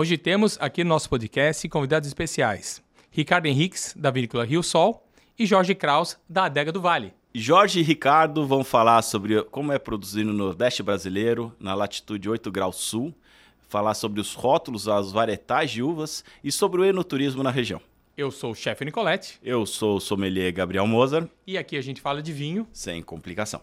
Hoje temos aqui no nosso podcast convidados especiais: Ricardo Henriques, da Vinícola Rio Sol, e Jorge Kraus, da Adega do Vale. Jorge e Ricardo vão falar sobre como é produzir no Nordeste brasileiro, na latitude 8 graus sul, falar sobre os rótulos, as varietais de uvas e sobre o enoturismo na região. Eu sou o chefe Nicolette. Eu sou o sommelier Gabriel Mozart. E aqui a gente fala de vinho. Sem complicação.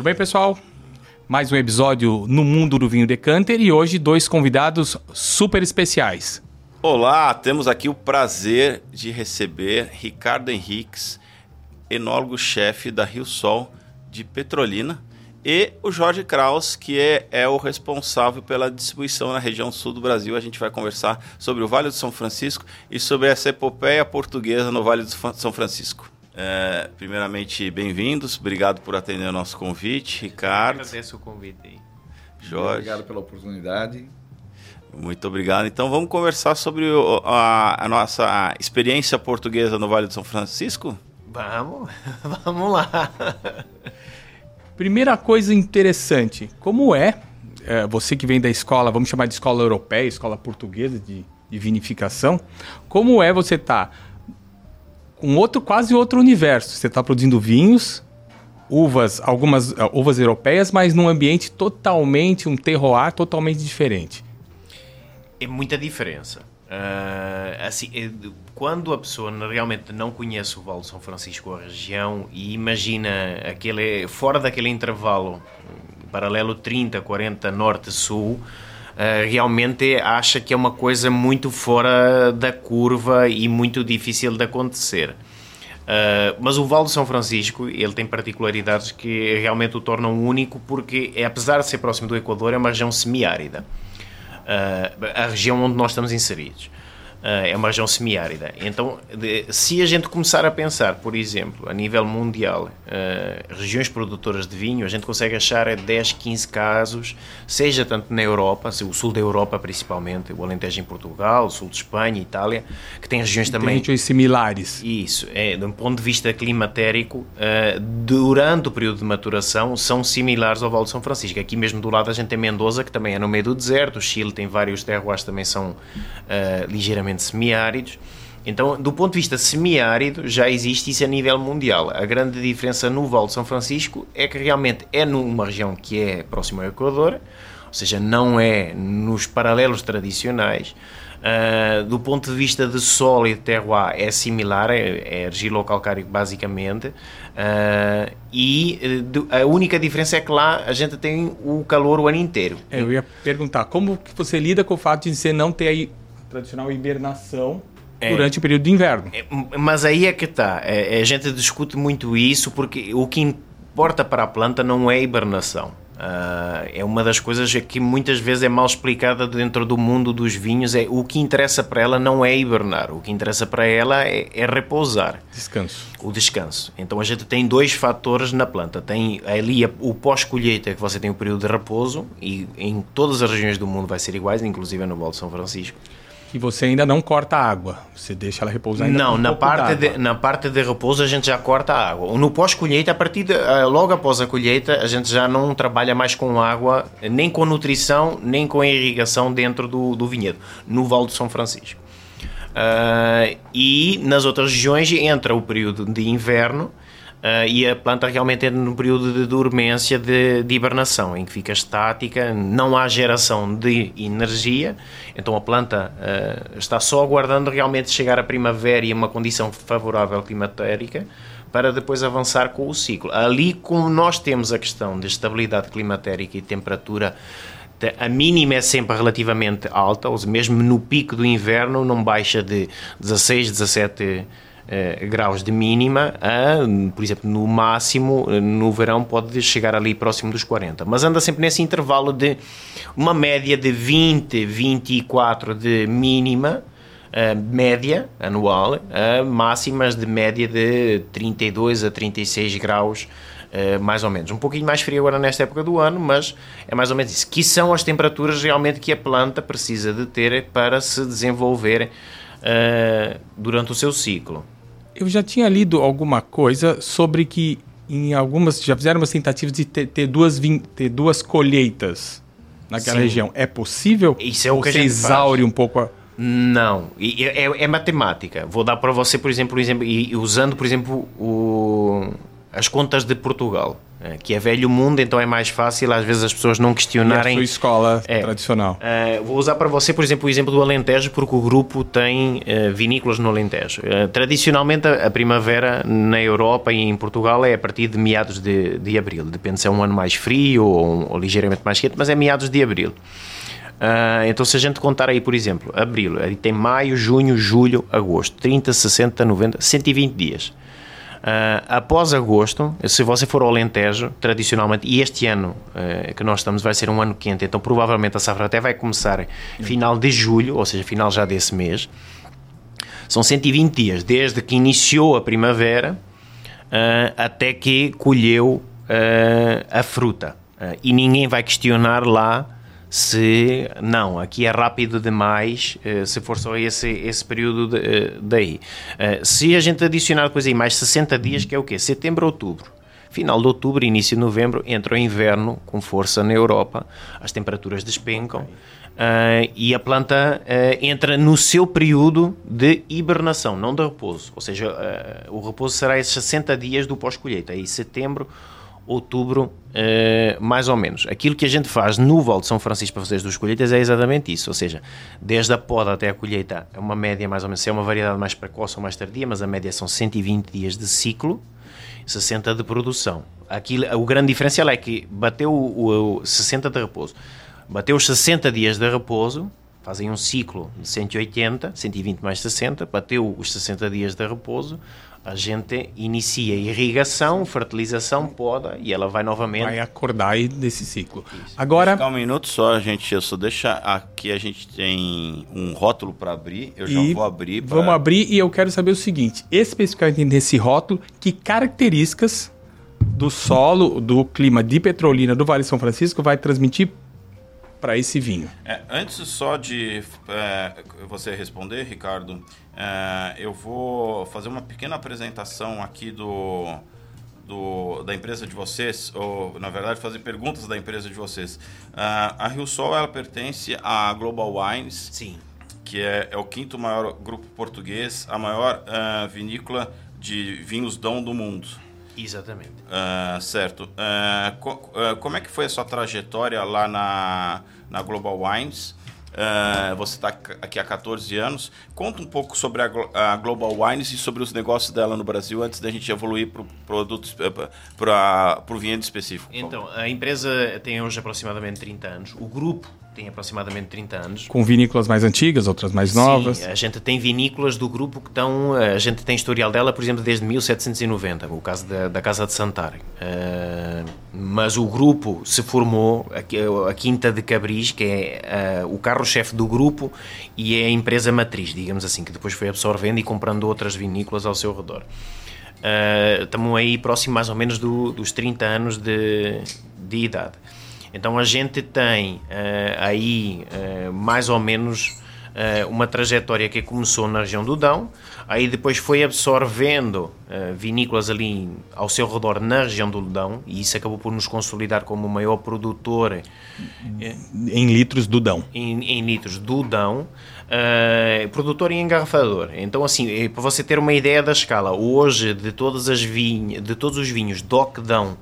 Tudo bem, pessoal? Mais um episódio no Mundo do Vinho Decanter e hoje dois convidados super especiais. Olá, temos aqui o prazer de receber Ricardo Henriques, enólogo-chefe da Rio Sol de Petrolina, e o Jorge Kraus, que é, é, o responsável pela distribuição na região sul do Brasil. A gente vai conversar sobre o Vale do São Francisco e sobre essa epopeia portuguesa no Vale do São Francisco. É, primeiramente, bem-vindos. Obrigado por atender o nosso convite, Ricardo. Eu agradeço o convite aí. Jorge. Obrigado pela oportunidade. Muito obrigado. Então vamos conversar sobre a, a, nossa experiência portuguesa no Vale do São Francisco? Vamos, vamos lá. Primeira coisa interessante, como é, é, você que vem da escola, vamos chamar de escola europeia, escola portuguesa de, de vinificação, como é você estar tá um outro quase outro universo. Você está produzindo vinhos, uvas, algumas uh, uvas europeias, mas num ambiente totalmente, um terroir totalmente diferente. É muita diferença. Uh, assim, é, quando a pessoa realmente não conhece o Vale de São Francisco, a região, e imagina aquele, fora daquele intervalo paralelo 30, 40 norte-sul, uh, realmente acha que é uma coisa muito fora da curva e muito difícil de acontecer. Uh, mas o Vale de São Francisco ele tem particularidades que realmente o tornam único porque, é, apesar de ser próximo do Equador, é uma região semiárida. Uh, a região onde nós estamos inseridos. Uh, é uma região semiárida. Então, de, se a gente começar a pensar, por exemplo, a nível mundial, uh, regiões produtoras de vinho, a gente consegue achar 10, 15 casos, seja tanto na Europa, o sul da Europa principalmente, o Alentejo em Portugal, o sul de Espanha, Itália, que tem regiões também... Tem regiões similares. Isso, é, de um ponto de vista climatérico, uh, durante o período de maturação, são similares ao Vale de São Francisco. Aqui mesmo do lado a gente tem Mendoza, que também é no meio do deserto, o Chile tem vários terroirs também são ligeiramente semiáridos. Então, do ponto de vista semiárido, já existe isso a nível mundial. A grande diferença no Vale de São Francisco é que realmente é numa região que é próxima ao Equador, ou seja, não é nos paralelos tradicionais. Uh, do ponto de vista de solo e de terroir é similar, é, é argilo-calcário basicamente, uh, e a única diferença é que lá a gente tem o calor o ano inteiro. É, eu ia perguntar, como que você lida com o fato de você não ter aí tradicional hibernação é. durante o período de inverno. É, mas aí é que está. É, a gente discute muito isso porque o que importa para a planta não é hibernação. Uh, é uma das coisas que muitas vezes é mal explicada dentro do mundo dos vinhos. É o que interessa para ela não é hibernar, o que interessa para ela é, é repousar. Descanso. O descanso. Então a gente tem dois fatores na planta. Tem ali o pós-colheita, que você tem o período de repouso, e em todas as regiões do mundo vai ser iguais, inclusive no Val de São Francisco que você ainda não corta a água. Você deixa ela repousar ainda Não, um na, parte de, na parte de repouso a gente já corta a água. No pós-colheita, a partir de, eh, logo após a colheita, a gente já não trabalha mais com água, nem com nutrição, nem com irrigação dentro do, do vinhedo, no Val de São Francisco. Uh, e nas outras regiões entra o período de inverno, Uh, e a planta realmente entra num período de dormência de, de, hibernação, em que fica estática, não há geração de energia, então a planta uh, está só aguardando realmente chegar a primavera e uma condição favorável climatérica para depois avançar com o ciclo. Ali, como nós temos a questão de estabilidade climatérica e temperatura, a mínima é sempre relativamente alta, ou seja, mesmo no pico do inverno não baixa de 16, 17 eh, graus de mínima, a, por exemplo, no máximo, eh, no verão, pode chegar ali próximo dos 40. Mas anda sempre nesse intervalo de uma média de 20, 24 de mínima, média anual a máximas de média de 32 a 36 graus mais ou menos. Um pouquinho mais frio agora nesta época do ano, mas é mais ou menos isso. Que são as temperaturas realmente que a planta precisa de ter para se desenvolver durante o seu ciclo. Eu já tinha lido alguma coisa sobre que em algumas já fizeram umas tentativas de ter, ter duas, ter duas colheitas naquela Sim. região. É possível? Isso é o que você exaure um pouco a... Não, é, é, é, matemática. Vou dar para você, por exemplo, exemplo e usando, por exemplo, o, as contas de Portugal, que é velho mundo, então é mais fácil às vezes as pessoas não questionarem. E a sua escola é, tradicional. Uh, vou usar para você, por exemplo, o exemplo do Alentejo, porque o grupo tem uh, vinícolas no Alentejo. Uh, tradicionalmente, a, a, primavera na Europa e em Portugal é a partir de meados de, de abril. Depende se é um ano mais frio ou, ou ligeiramente mais quente, mas é meados de abril. então, se a gente contar aí, por exemplo, abril, aí tem maio, junho, julho, agosto, 30, 60, 90, 120 dias. Uh, após agosto, se você for ao Alentejo, tradicionalmente, e este ano uh, que nós estamos vai ser um ano quente, então provavelmente a safra até vai começar final de julho, ou seja, final já desse mês. São 120 dias, desde que iniciou a primavera uh, até que colheu a fruta. e ninguém vai questionar lá se não, aqui é rápido demais, eh, se for só esse, esse período eh, daí. Eh, se a gente adicionar depois aí mais 60 dias, que é o quê? Setembro, outubro. Final de outubro, início de novembro, entra o inverno com força na Europa, as temperaturas despencam uh, e a planta uh, entra no seu período de hibernação, não de repouso. Ou seja, uh, o repouso será esses 60 dias do pós-colheita, aí setembro, outubro, eh, mais ou menos. Aquilo que a gente faz no Val de São Francisco para as duas colheitas é exatamente isso, ou seja, desde a poda até a colheita é uma média mais ou menos, se é uma variedade mais precoce ou mais tardia, mas a média são 120 dias de ciclo, 60 de produção. Aquilo, o grande diferencial é que bateu o, o 60 de repouso, bateu os 60 dias de repouso, fazem um ciclo de 180, 120 mais 60, bateu os 60 dias de repouso, a gente inicia irrigação, fertilização, poda e ela vai novamente. Vai acordar aí desse ciclo. Isso. Agora. Ficar um minuto só, gente. Eu só deixa aqui a gente tem um rótulo para abrir. Eu já vou abrir. Pra... Vamos abrir e eu quero saber o seguinte: especificamente nesse rótulo, que características do solo, do clima de Petrolina do Vale São Francisco vai transmitir para esse vinho? É, antes só de é, você responder, Ricardo, é, eu vou fazer uma pequena apresentação aqui do, do, da empresa de vocês, ou na verdade fazer perguntas da empresa de vocês. Uh, a Rio Sol ela pertence à Global Wines, Sim. que é, é o quinto maior grupo português, a maior uh, vinícola de vinhos Dom do mundo. Exatamente. Uh, certo. Uh, co uh, como é que foi a sua trajetória lá na, na Global Wines? você está aqui há 14 anos. Conta um pouco sobre a, a, Global Wines e sobre os negócios dela no Brasil antes da gente evoluir para o produto, para o vinhedo específico. Então, a empresa tem hoje aproximadamente 30 anos. O grupo tem aproximadamente 30 anos. Com vinícolas mais antigas, outras mais novas? Sim, a gente tem vinícolas do grupo que estão. A gente tem historial dela, por exemplo, desde 1790, o caso da, da Casa de Santar. Uh, mas o grupo se formou, a, a Quinta de Cabris, que é uh, o carro-chefe do grupo e é a empresa matriz, digamos assim, que depois foi absorvendo e comprando outras vinícolas ao seu redor. Uh, estamos aí próximo mais ou menos do, dos 30 anos de, de idade. Então a gente tem uh, aí uh, mais ou menos uh, uma trajetória que começou na região do Dão, aí depois foi absorvendo vinícolas ali ao seu redor na região do Dão, e isso acabou por nos consolidar como o maior produtor em litros do Dão. Em, em litros do Dão. Uh, produtor e engarrafador. Então, assim, para você ter uma ideia da escala, hoje de todas as vinhas, de todos os vinhos DOC Dão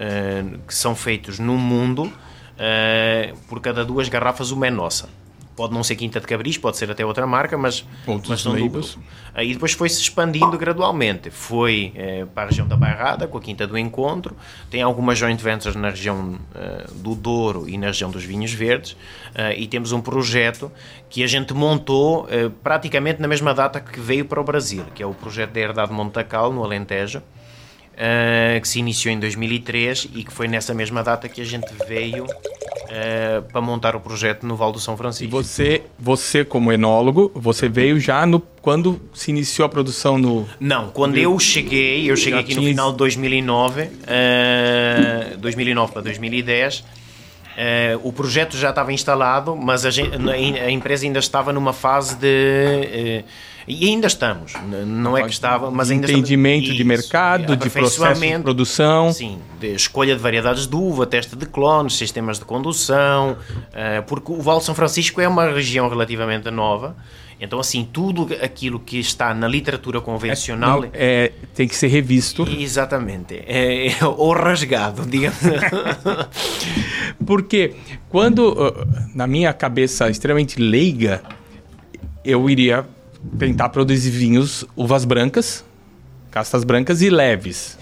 uh, que são feitos no mundo, uh, por cada duas garrafas uma é nossa. Pode não ser Quinta de Cabris, pode ser até outra marca, mas, mas são labels. Aí depois foi-se expandindo gradualmente. Foi para a região da Bairrada, com a Quinta do Encontro. Tem algumas joint ventures na região do Douro e na região dos Vinhos Verdes. e temos um projeto que a gente montou praticamente na mesma data que veio para o Brasil, que é o projeto da Herdade Montacal, no Alentejo uh, que se iniciou em 2003 e que foi nessa mesma data que a gente veio uh, para montar o projeto no Val do São Francisco. E você, você como enólogo, você veio já no quando se iniciou a produção no Não, quando eu cheguei, eu cheguei aqui no final de 2009, uh, 2009 para 2010. Uh, o projeto já estava instalado, mas a, gente, a, empresa ainda estava numa fase de. Uh, e ainda estamos, não é que estava, mas ainda Entendimento estamos, de mercado, de processo de produção. Sim, de escolha de variedades de uva, teste de clones, sistemas de condução, uh, porque o Vale de São Francisco é uma região relativamente nova. Então, assim, tudo aquilo que está na literatura convencional. É, é tem que ser revisto. Exatamente. É, é, ou rasgado, digamos. Porque quando, na minha cabeça extremamente leiga, eu iria tentar produzir vinhos, uvas brancas, castas brancas e leves.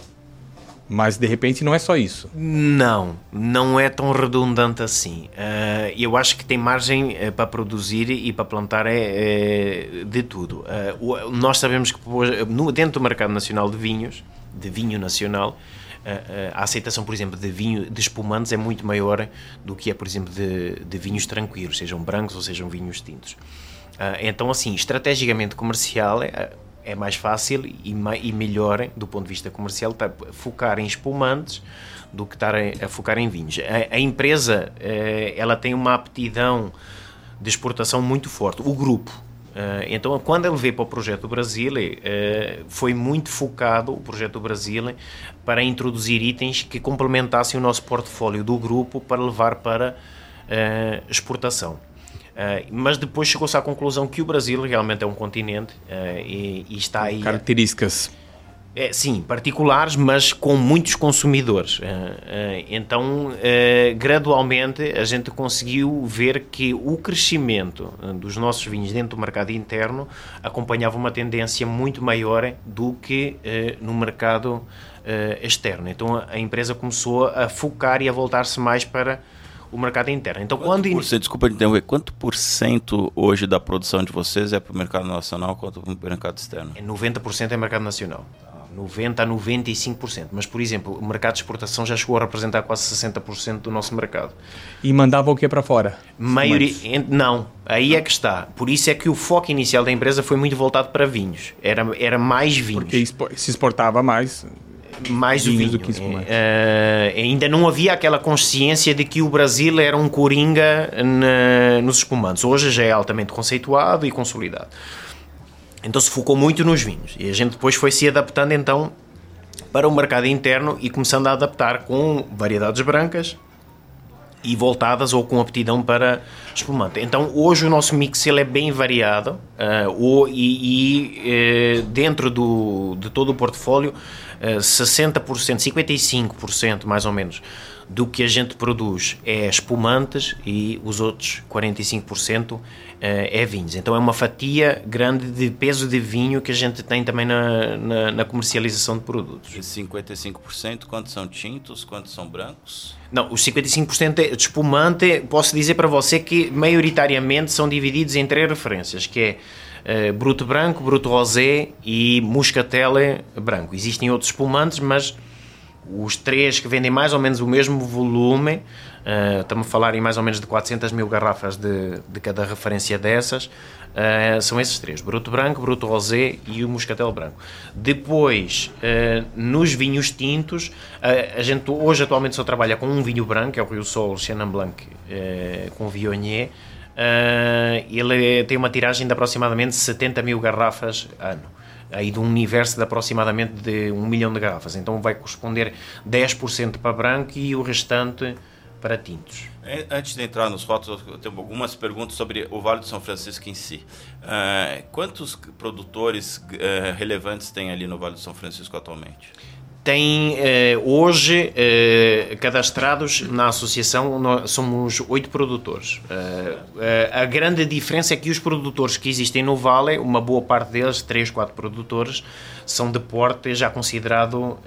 Mas de repente não é só isso. Não, não é tão redundante assim. Uh, eu acho que tem margem uh, para produzir e para plantar é, é de tudo. Uh, nós sabemos que no, dentro do mercado nacional de vinhos, de vinho nacional, a aceitação, por exemplo, de vinho de espumantes é muito maior do que é, por exemplo, de, de vinhos tranquilos, sejam brancos ou sejam vinhos tintos. Uh, então, assim, estrategicamente comercial é, é mais fácil e, e, melhor, do ponto de vista comercial, tá, focar em espumantes do que estar a, a focar em vinhos. A, a empresa uh, ela tem uma aptidão de exportação muito forte, o grupo. Uh, então, quando ele veio para o projeto do Brasil, uh, foi muito focado o projeto do Brasil para introduzir itens que complementassem o nosso portfólio do grupo para levar para uh, exportação. Uh, mas depois chegou-se à conclusão que o Brasil realmente é um continente uh, e, e, está aí. Características. É, sim, particulares, mas com muitos consumidores. Uh, então, gradualmente, a gente conseguiu ver que o crescimento dos nossos vinhos dentro do mercado interno acompanhava uma tendência muito maior do que no mercado externo. Então, a empresa começou a focar e a voltar-se mais para o mercado interno. Então, quanto quando. Por cento, desculpa interromper, quanto por cento hoje da produção de vocês é para o mercado nacional quanto para o mercado externo? É 90% é mercado nacional. 90% a 95%. Mas, por exemplo, o mercado de exportação já chegou a representar quase 60% do nosso mercado. E mandava o que para fora? Maioria, não, aí é que está. Por isso é que o foco inicial da empresa foi muito voltado para vinhos. Era, era mais vinhos. Porque se exportava mais mais o vinho. Do que uh, ainda não havia aquela consciência de que o Brasil era um coringa na, nos espumantes. Hoje já é altamente conceituado e consolidado. Então se focou muito nos vinhos. E a gente depois foi se adaptando então para o mercado interno e começando a adaptar com variedades brancas e voltadas ou com aptidão para espumante. Então hoje o nosso mix ele é bem variado uh, o, e, e uh, dentro do, de todo o portfólio 60%, 55% mais ou menos do que a gente produz é espumantes e os outros 45% eh, é vinhos. Então é uma fatia grande de peso de vinho que a gente tem também na, na, na comercialização de produtos. E 55% quantos são tintos, quantos são brancos? Não, os 55% é de espumante, posso dizer para você que maioritariamente são divididos em três referências, que é uh, Bruto Branco, Bruto Rosé e Muscatelle Branco. Existem outros espumantes, mas os três que vendem mais ou menos o mesmo volume, uh, estamos a falar em mais ou menos de 400 mil garrafas de, de cada referência dessas, uh, são esses três: Bruto Branco, Bruto Rosé e o Muscatel Branco. Depois, uh, nos vinhos tintos, a gente hoje atualmente só trabalha com um vinho branco, é o Rio Sol Chenin Blanc com Viognier. Ele tem uma tiragem de aproximadamente 70 mil garrafas ano. Aí de um universo de aproximadamente de 1 milhão de garrafas. Então vai corresponder 10% para branco e o restante para tintos. É, antes de entrar nos fotos, eu tenho algumas perguntas sobre o Vale do São Francisco em si. Uh, quantos produtores uh, relevantes tem ali no Vale do São Francisco atualmente? Tem eh, hoje eh, cadastrados na associação nós somos oito produtores. Eh, a grande diferença é que os produtores que existem no Vale, uma boa parte deles, três, quatro produtores, são de porte já considerado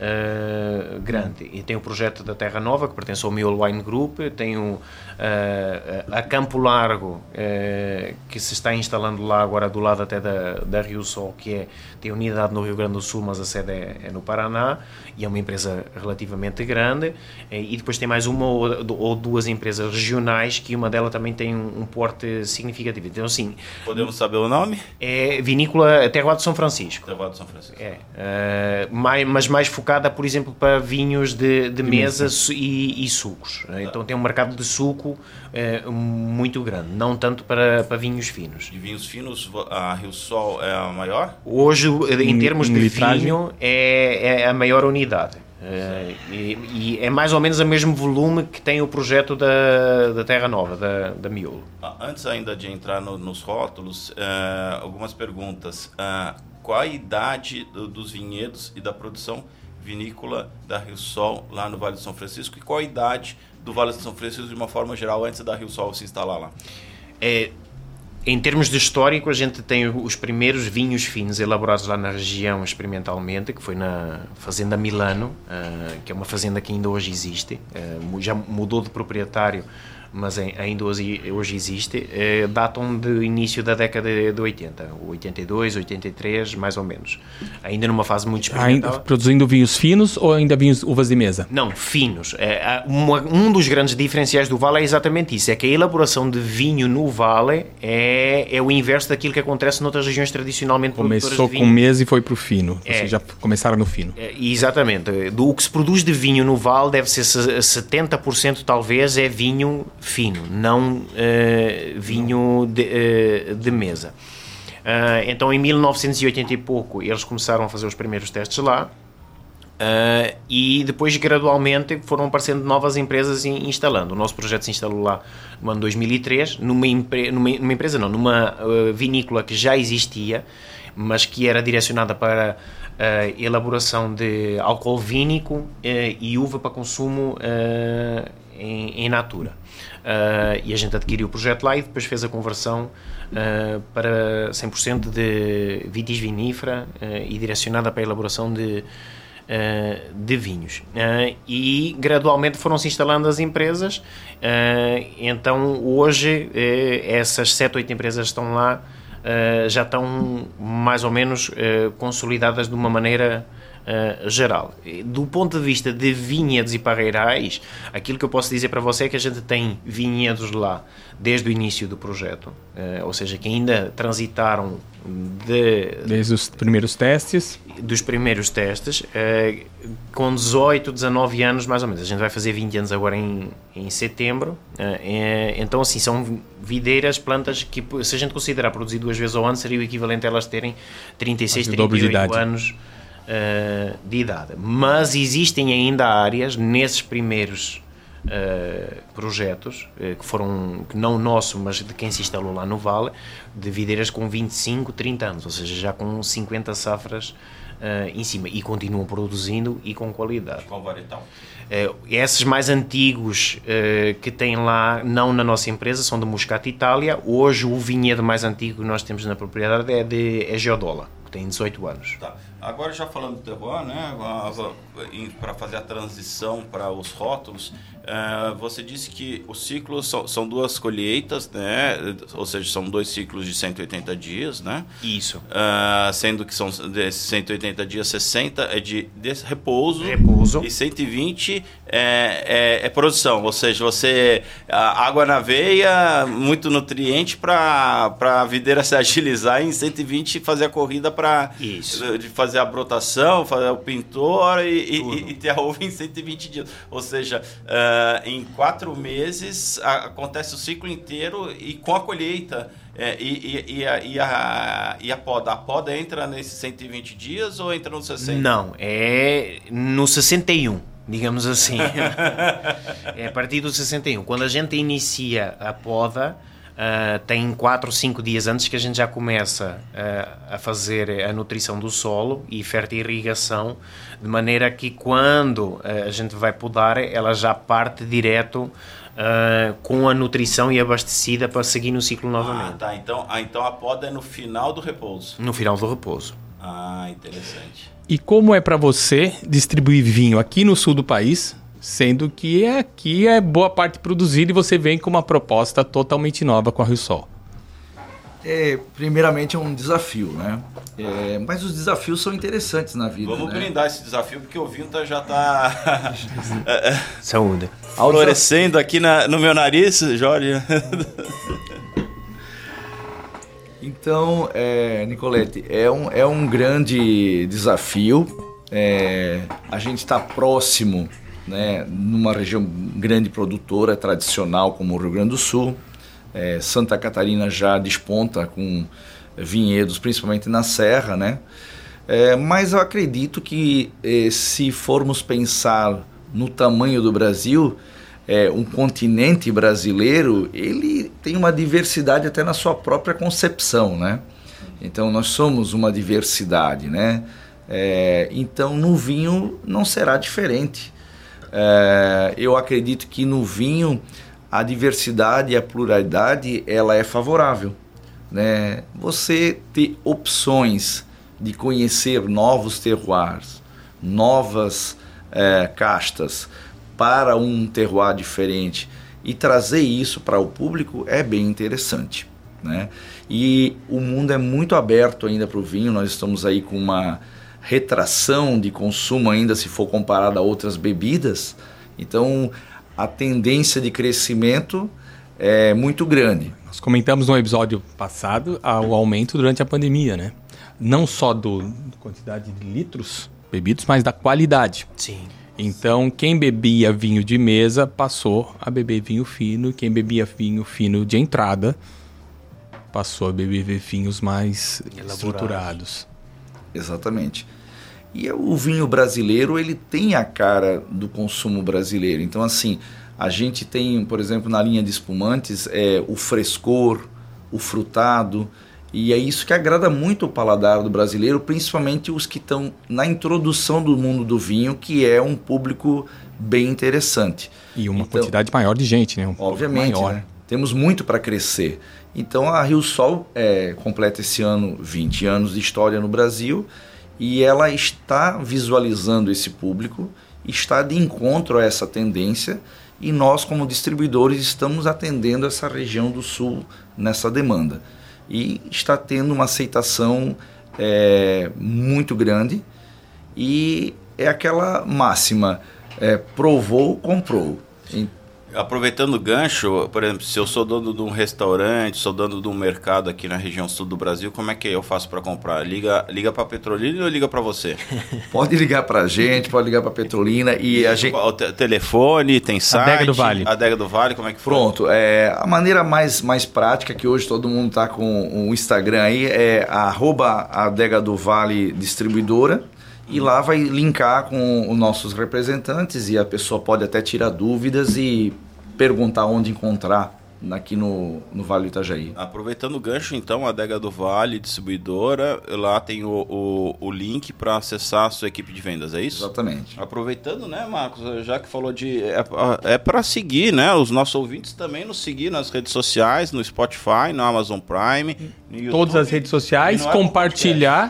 grande. E tem o projeto da Terra Nova, que pertence ao Miolo Wine Group, tem o, a Campo Largo, que se está instalando lá agora do lado até da, da Rio Sol, que é, tem unidade no Rio Grande do Sul, mas a sede é, é no Paraná, e é uma empresa relativamente grande, eh, e depois tem mais uma ou duas empresas regionais que uma delas também tem um, porte significativo. Então, assim... Podemos saber o nome? É Vinícola Terroir de São Francisco. Terroir de São Francisco. É, uh, mais, mas mais focada, por exemplo, para vinhos de, de, de mesa, e, e, sucos. Tá. Então tem um mercado de suco uh, muito grande, não tanto para, para vinhos finos. De vinhos finos, a Rio Sol é a maior? Hoje, em termos em de vinho, é, é a maior unidade. Uh, e, e, é mais ou menos o mesmo volume que tem o projeto da, da Terra Nova, da, da Miolo. Ah, antes ainda de entrar no, nos rótulos, uh, algumas perguntas. Uh, qual a idade do, dos vinhedos e da produção vinícola da Rio Sol lá no Vale de São Francisco? E qual a idade do Vale de São Francisco de uma forma geral antes da Rio Sol se instalar lá? É, em termos de histórico, a gente tem os primeiros vinhos finos elaborados lá na região experimentalmente, que foi na Fazenda Milano, uh, que é uma fazenda que ainda hoje existe, uh, já mudou de proprietário mas ainda hoje, hoje existe, eh, datam do início da década de 80, 82, 83, mais ou menos. Ainda numa fase muito experimental. Ainda produzindo vinhos finos ou ainda vinhos uvas de mesa? Não, finos. É, uma, um dos grandes diferenciais do Vale é exatamente isso, é que a elaboração de vinho no Vale é, é o inverso daquilo que acontece noutras regiões tradicionalmente Começou com mesa e foi para o fino, é, já começaram no fino. É, exatamente. Do, o que se produz de vinho no Vale deve ser 70% talvez é vinho fino, não uh, vinho de, uh, de mesa. Uh, então, em 1980 e pouco, eles começaram a fazer os primeiros testes lá. Uh, e depois, gradualmente, foram aparecendo novas empresas instalando. O nosso projeto se instalou lá no ano 2003, numa, empre numa, numa empresa, não, numa uh, vinícola que já existia, mas que era direcionada para a elaboração de álcool vínico e uva para consumo em, em natura. Uh, e a gente adquiriu o projeto lá e depois fez a conversão uh, para 100% de vitis vinífera uh, e direcionada para a elaboração de, de vinhos. e gradualmente foram-se instalando as empresas, então hoje essas 7, 8 empresas estão lá, já estão mais ou menos consolidadas de uma maneira uh, geral. Do ponto de vista de vinhedos e parreirais, aquilo que eu posso dizer para você é que a gente tem vinhedos lá desde o início do projeto, uh, ou seja, que ainda transitaram de, desde os primeiros testes? dos primeiros testes uh, com 18, 19 anos mais ou menos. A gente vai fazer 20 anos agora em, em setembro uh, então assim são videiras, plantas que se a gente considerar produzir duas vezes ao ano seria o equivalente a elas terem 36, 38 anos uh, de idade. Mas existem ainda áreas nesses primeiros uh, projetos, uh, que foram que não nosso, mas de quem se instalou lá no Vale, de videiras com 25, 30 anos, ou seja, já com 50 safras em cima e continuam produzindo e com qualidade. Qual varietal? Uh, esses mais antigos uh, que tem lá, não na nossa empresa, são de Muscat Itália. Hoje o vinhedo mais antigo que nós temos na propriedade é de é Geodola, que tem 18 anos. Tá. Agora já falando do terroir, né, para fazer a transição para os rótulos, é, você disse que os ciclos são, são, duas colheitas, né, ou seja, são dois ciclos de 180 dias, né? Isso. É, sendo que são desses 180 dias, 60 é de, de repouso, repouso, e 120 é, é, é produção, ou seja, você água na veia, muito nutriente para a videira se agilizar e em 120 fazer a corrida para fazer fazer a brotação, fazer o pintor e, e, e ter a uva em 120 dias. Ou seja, uh, em quatro meses a, acontece o ciclo inteiro e com a colheita. É, e, e, a, e, a, e a poda? A poda entra nesses 120 dias ou entra no 60? Não, é no 61 digamos assim. é a partir do 61. Quando a gente inicia a poda, Uh, tem 4 ou 5 dias antes que a gente já começa uh, a fazer a nutrição do solo e fertirrigação, de maneira que quando uh, a gente vai podar, ela já parte direto com a nutrição e abastecida para seguir no ciclo novamente. Ah, tá. Então, ah, então a poda é no final do repouso. No final do repouso. Ah, interessante. E como é para você distribuir vinho aqui no sul do país, Sendo que aqui é boa parte produzida e você vem com uma proposta totalmente nova com a Rio Sol. É, primeiramente é um desafio, né? É, mas os desafios são interessantes na vida. Vamos né? brindar esse desafio porque o vinho tá, já está Saúde. florescendo aqui na, no meu nariz, Jorge. Então, é, Nicolete, é um, é um grande desafio. É, a gente está próximo, né, numa região grande produtora, tradicional como o Rio Grande do Sul. É, Santa Catarina já desponta com vinhedos, principalmente na Serra, né? É, mas eu acredito que eh, se formos pensar no tamanho do Brasil, é, um continente brasileiro, ele tem uma diversidade até na sua própria concepção, né? Então nós somos uma diversidade, né? É, então no vinho não será diferente. É, eu acredito que no vinho a diversidade e a pluralidade ela é favorável, né? Você ter opções de conhecer novos terroirs, novas é, castas para um terroir diferente e trazer isso para o público é bem interessante. Né? E o mundo é muito aberto ainda para o vinho, nós estamos aí com uma retração de consumo ainda se for comparado a outras bebidas, então a tendência de crescimento é muito grande. Nós comentamos no episódio passado o aumento durante a pandemia, né? Não só do quantidade de litros bebidos, mas da qualidade. Sim. Então, quem bebia vinho de mesa passou a beber vinho fino, quem bebia vinho fino de entrada passou a beber vinhos mais Elaborados. estruturados. Exatamente. E o vinho brasileiro, ele tem a cara do consumo brasileiro. Então, assim, a gente tem, por exemplo, na linha de espumantes, é, o frescor, o frutado, e é isso que agrada muito o paladar do brasileiro, principalmente os que estão na introdução do mundo do vinho, que é um público bem interessante. E uma Então- quantidade maior de gente, né? Um Obviamente, maior. né? temos muito para crescer. Então a Rio Sol é, completa esse ano 20 anos de história no Brasil e ela está visualizando esse público, está de encontro a essa tendência e nós como distribuidores estamos atendendo essa região do Sul nessa demanda. E está tendo uma aceitação é, muito grande e é aquela máxima é, provou comprou Aproveitando o gancho, por exemplo, se eu sou dono de um restaurante, sou dono de um mercado aqui na região sul do Brasil, como é que eu faço para comprar? Liga, liga para Petrolina ou liga para você? Pode ligar pra gente, pode ligar pra Petrolina e a gente. O te- telefone, tem site? Adega do Vale. Adega do Vale, como é que foi? Pronto, é, a maneira mais, mais prática que hoje todo mundo tá com o Instagram aí é arroba adega do Vale distribuidora e lá vai linkar com os nossos representantes e a pessoa pode até tirar dúvidas e perguntar onde encontrar aqui no, no Vale do Itajaí. Aproveitando o gancho, então, a Adega do Vale, distribuidora, lá tem o, o, o link para acessar a sua equipe de vendas, é isso? Exatamente. Aproveitando, né, Marcos, já que falou de. É, é para seguir, né? Os nossos ouvintes também nos seguir nas redes sociais, no Spotify, no Amazon Prime, no YouTube. Todas as redes sociais,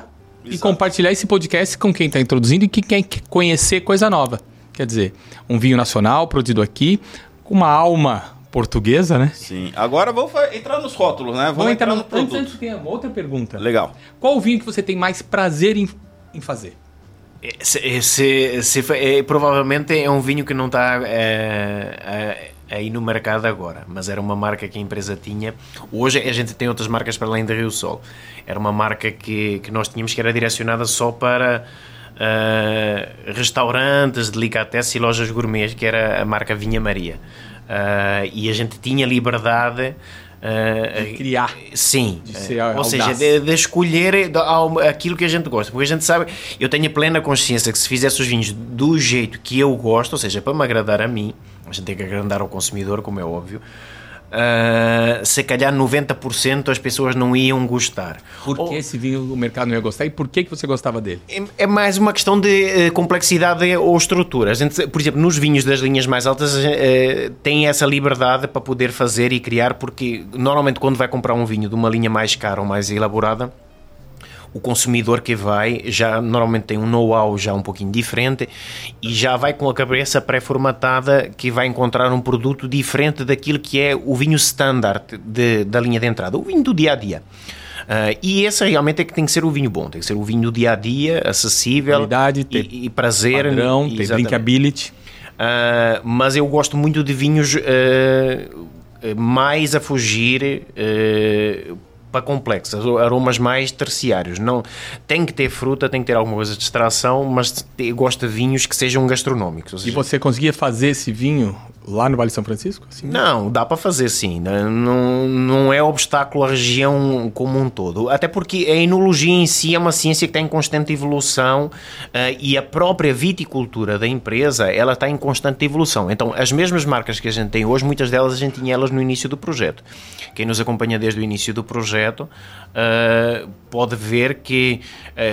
E compartilhar e Exato. compartilhar esse podcast com quem está introduzindo e que quer conhecer coisa nova. Quer dizer, um vinho nacional produzido aqui, com uma alma portuguesa, né? Sim. Agora vamos fa- entrar nos rótulos, né? Vamos, Vamos entrar no... no produto. Antes, antes tem uma outra pergunta. Legal. Qual o vinho que você tem mais prazer em, em fazer? Se, se, se fa- é, provavelmente é um vinho que não está é, é, aí no mercado agora, mas era uma marca que a empresa tinha. Hoje a gente tem outras marcas para além da Rio Sol. Era uma marca que, que nós tínhamos que era direcionada só para eh, restaurantes, delicatessen e lojas gourmet, que era a marca Vinha Maria. Eh, e a gente tinha liberdade eh, Criar. Sim, De ser Eh, ou audaz. seja, de, de escolher aquilo que a gente gosta, porque a gente sabe, eu tenho plena consciência que se fizesse os vinhos do jeito que eu gosto, ou seja, para me agradar a mim, a gente tem que agradar ao consumidor, como é óbvio, ah, se calhar 90% as pessoas não iam gostar. Por Ou- que esse vinho o mercado não ia gostar e por que, que você gostava dele? é- É mais uma questão de eh, complexidade ou estrutura. A gente, por exemplo, nos vinhos das linhas mais altas, eh, tem essa liberdade para poder fazer e criar, porque normalmente quando vai comprar um vinho de uma linha mais cara ou mais elaborada, o consumidor que vai já normalmente tem um know-how já um pouquinho diferente e já vai com a cabeça pré-formatada que vai encontrar um produto diferente daquilo que é o vinho standard de, da linha de entrada, o vinho do dia a dia. Uh, e esse realmente é que tem que ser o vinho bom, tem que ser o vinho do dia a dia, acessível Qualidade, e, e prazer. Padrão, tem drinkability. Uh, mas eu gosto muito de vinhos uh, mais a fugir para complexas, aromas mais terciários. Não, tem que ter fruta, tem que ter alguma coisa de extração, mas gosto de vinhos que sejam gastronómicos. Seja, e você conseguia fazer esse vinho lá no Vale São Francisco? Assim? Não, dá para fazer sim. Não, não é obstáculo à região como um todo. Até porque a enologia em si é uma ciência que está em constante evolução uh, e a própria viticultura da empresa ela está em constante evolução. Então, as mesmas marcas que a gente tem hoje, muitas delas a gente tinha elas no início do projeto. Quem nos acompanha desde o início do projeto uh, pode ver que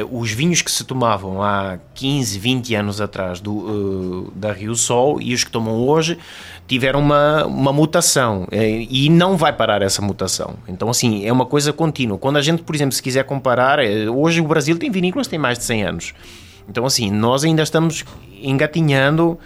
uh, os vinhos que se tomavam há 15, 20 anos atrás do, da Rio Sol e os que tomam hoje tiveram uma, uma mutação eh, e não vai parar essa mutação. Então, assim, é uma coisa contínua. Quando a gente, por exemplo, se quiser comparar, eh, hoje o Brasil tem vinícolas que têm mais de 100 anos. Então, assim, nós ainda estamos engatinhando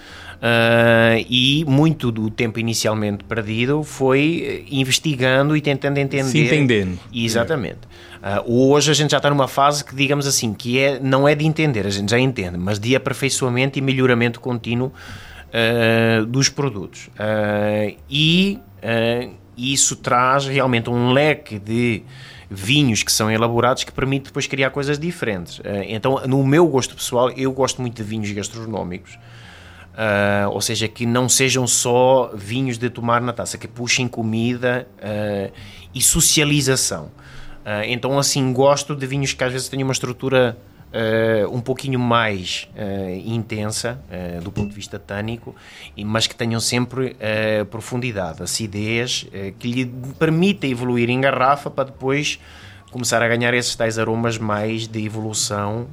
Uh, e muito do tempo inicialmente perdido foi investigando e tentando entender. Se entendendo. Exatamente. Uh, hoje a gente já está numa fase que, digamos assim, que é, não é de entender, a gente já entende, mas de aperfeiçoamento e melhoramento contínuo uh, dos produtos. Uh, e uh, isso traz realmente um leque de vinhos que são elaborados que permite depois criar coisas diferentes. então, no meu gosto pessoal, eu gosto muito de vinhos gastronómicos. Uh, ou seja, que não sejam só vinhos de tomar na taça, que puxem comida uh, e socialização. Uh, então, assim, gosto de vinhos que às vezes têm uma estrutura Uh, um pouquinho mais uh, intensa uh, do ponto de vista tânico, mas que tenham sempre profundidade, acidez, que lhe permita evoluir em garrafa para depois começar a ganhar esses tais aromas mais de evolução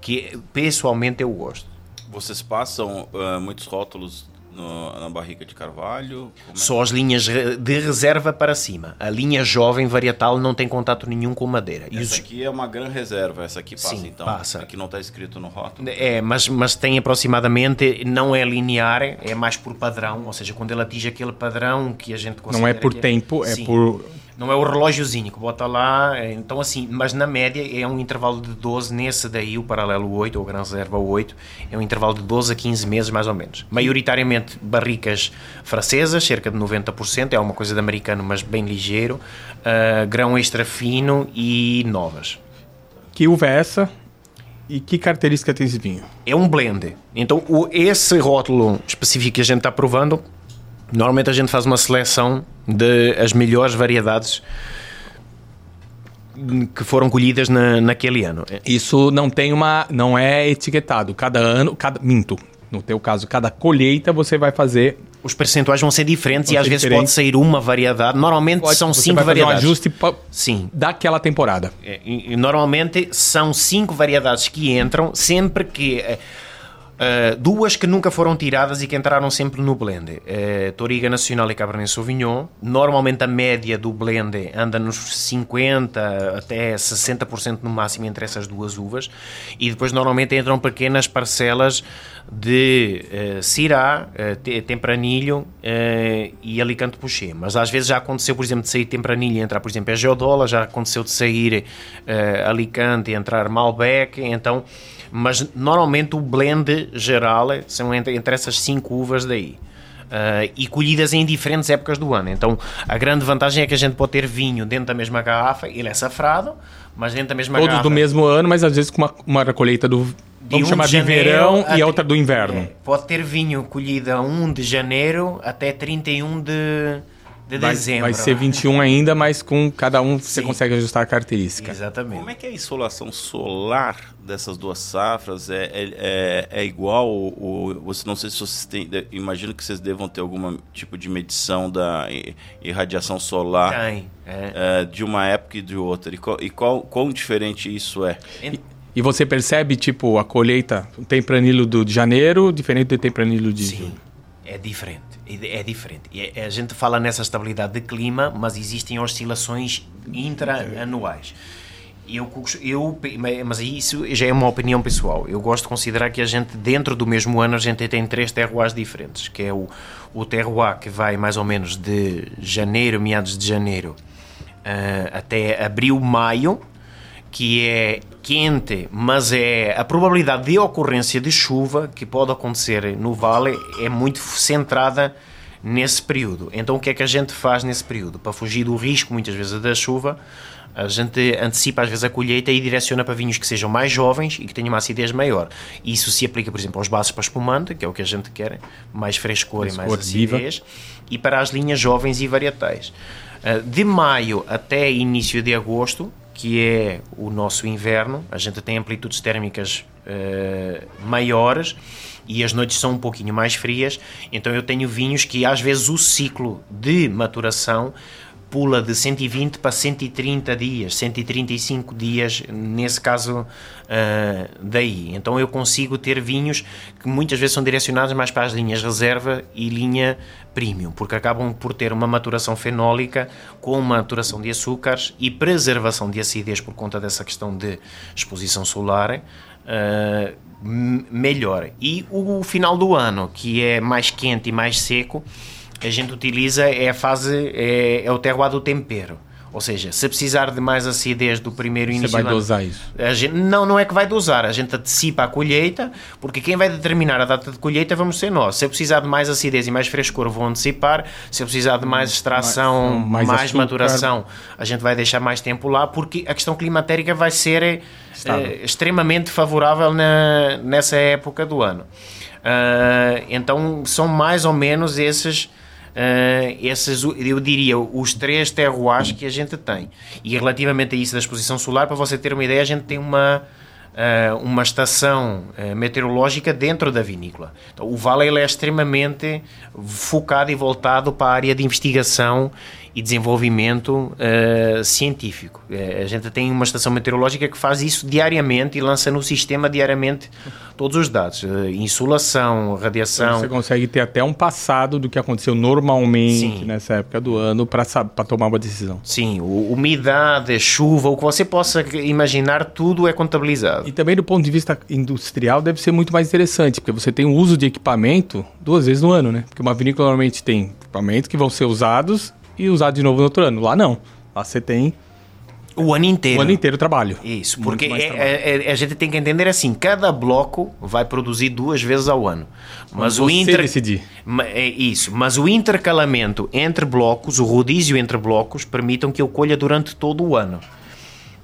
que pessoalmente eu gosto. Vocês passam muitos rótulos no, na barrica de carvalho? É? Só as linhas de reserva para cima. A linha jovem varietal não tem contato nenhum com madeira. E essa os... aqui é uma grande reserva, essa aqui passa Sim, então. passa. Aqui não está escrito no rótulo. É, mas, mas tem aproximadamente, não é linear, é mais por padrão, ou seja, quando ele atinge aquele padrão que a gente considera... Não é por é- tempo, é, é por não é o relógiozinho que bota lá, é, então assim, mas na média é um intervalo de 12, nesse daí o paralelo 8, ou Gran Reserva 8, é um intervalo de 12 a 15 meses mais ou menos. Maioritariamente barricas francesas, cerca de 90%, é uma coisa de americano, mas bem ligeiro, uh, grão extra fino e novas. Que uva é essa? E que característica tem esse vinho? É um blend. Então, o, esse rótulo específico que a gente está provando Normalmente a gente faz uma seleção de as melhores variedades que foram colhidas na, naquele ano. Isso não tem uma, não é etiquetado. Cada ano, cada minto. No teu caso, cada colheita você vai fazer. Os percentuais vão ser diferentes vão e às vezes pode sair uma variedade. Normalmente pode, são cinco variedades. um ajuste Sim. daquela temporada. É, e, e, normalmente são cinco variedades que entram sempre que eh, Uh, duas que nunca foram tiradas e que entraram sempre no blend. Uh, Toriga Nacional e Cabernet Sauvignon. Normalmente a média do blend anda nos 50% até 60% no máximo entre essas duas uvas. E depois normalmente entram pequenas parcelas de uh, Syrah, uh, Tempranilho e Alicante Pouché. Mas às vezes já aconteceu, por exemplo, de sair Tempranilho e entrar, por exemplo, a Geodola. Já aconteceu de sair Alicante e entrar Malbec. Então mas normalmente o blend geral são entre, entre essas cinco uvas daí. Uh, e colhidas em diferentes épocas do ano. Então a grande vantagem é que a gente pode ter vinho dentro da mesma garrafa, ele é safrado, mas dentro da mesma Todos garrafa. Todos do mesmo ano, mas às vezes com uma, uma recolheita do. Vamos um chamar de, de verão e outra do inverno. É, pode ter vinho colhido a 1 de janeiro até 31 de de vai, dezembro. Vai ser 21 ainda, mas com cada um Sim. você consegue ajustar a característica. Exatamente. Como é que é a insolação solar dessas duas safras? É, é, é, é igual? Ou, você não sei se vocês têm. Imagino que vocês devam ter algum tipo de medição da irradiação solar Tem, é. de uma época e de outra. E qual, e qual quão diferente isso é? E, e você percebe, tipo, a colheita, o tempranilho do de janeiro, diferente do tempranilho de. Sim, é diferente é diferente. É, a gente fala nessa estabilidade de clima, mas existem oscilações intra-anuais. Eu, eu, mas isso já é uma opinião pessoal. Eu gosto de considerar que a gente, dentro do mesmo ano, a gente tem três terroirs diferentes, que é o, o terroir que vai mais ou menos de janeiro, meados de janeiro, uh, até abril, maio, que é quente, mas é a probabilidade de ocorrência de chuva que pode acontecer no vale é muito centrada nesse período. Então o que é que a gente faz nesse período? Para fugir do risco muitas vezes da chuva, a gente antecipa às vezes a colheita e direciona para vinhos que sejam mais jovens e que tenham uma acidez maior. Isso se aplica, por exemplo, aos bases para espumante, que é o que a gente quer, mais frescor, e mais acidez, viva. e para as linhas jovens e varietais. Ah, de maio até início de agosto, que é o nosso inverno, a gente tem amplitudes térmicas uh, maiores e as noites são um pouquinho mais frias, então eu tenho vinhos que às vezes o ciclo de maturação pula de 120 para 130 dias, 135 dias, nesse caso uh, daí. Então eu consigo ter vinhos que muitas vezes são direcionados mais para as linhas reserva e linha premium, porque acabam por ter uma maturação fenólica com maturação de açúcares e preservação de acidez por conta dessa questão de exposição solar. Uh, melhor. E o final do ano, que é mais quente e mais seco, a gente utiliza é a fase, é, é o terroir do tempero. Ou seja, se precisar de mais acidez do primeiro início... Você vai dosar isso? Gente, não, não é que vai dosar. A gente antecipa a colheita, porque quem vai determinar a data de colheita vamos ser nós. Se eu precisar de mais acidez e mais frescor, vou antecipar. Se eu precisar de mais extração, mais, mais, mais maturação, a gente vai deixar mais tempo lá, porque a questão climatérica vai ser é, extremamente favorável na, nessa época do ano. Uh, então, são mais ou menos esses esses, eu diria, os três terroirs que a gente tem. E relativamente a isso da exposição solar, para você ter uma ideia, a gente tem uma, uh, uma estação uh, meteorológica dentro da vinícola. Então, o Vale é extremamente focado e voltado para a área de investigação e desenvolvimento uh, científico. Uh, a gente tem uma estação meteorológica que faz isso diariamente e lança no sistema diariamente todos os dados. Uh, insolação, radiação. Você consegue ter até um passado do que aconteceu normalmente Sim. nessa época do ano para tomar uma decisão. Sim, o, umidade, chuva, o que você possa imaginar, tudo é contabilizado. E também do ponto de vista industrial deve ser muito mais interessante, porque você tem o uso de equipamento duas vezes no ano, né? Porque uma vinícola normalmente tem equipamentos que vão ser usados e usar de novo no outro ano. Lá não. Lá você tem o ano inteiro. O ano inteiro trabalho. Isso, porque é, é, é, a gente tem que entender assim, cada bloco vai produzir duas vezes ao ano. Mas o inter... decidir. É isso, mas o intercalamento entre blocos, o rodízio entre blocos, permitam que eu colha durante todo o ano.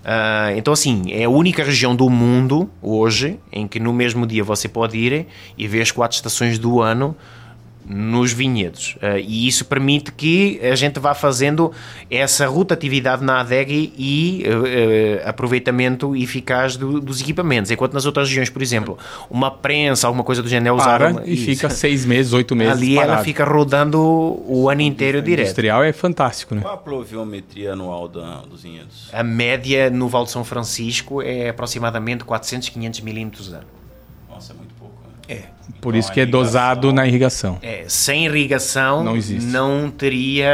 Uh, então, assim, é a única região do mundo hoje em que no mesmo dia você pode ir e ver as quatro estações do ano nos vinhedos. Uh, e isso permite que a gente vá fazendo essa rotatividade na adega e uh, aproveitamento eficaz do, dos equipamentos. Enquanto nas outras regiões, por exemplo, uma prensa, alguma coisa do género é usada. e fica seis meses, oito meses. Ali parado. ela fica rodando o ano inteiro o direto. industrial é fantástico, né? Qual a pluviometria anual da, dos vinhedos? A média no Val de São Francisco é aproximadamente 400, 500 milímetros ano. Por isso que é dosado na irrigação. É, sem irrigação não, existe. não teria,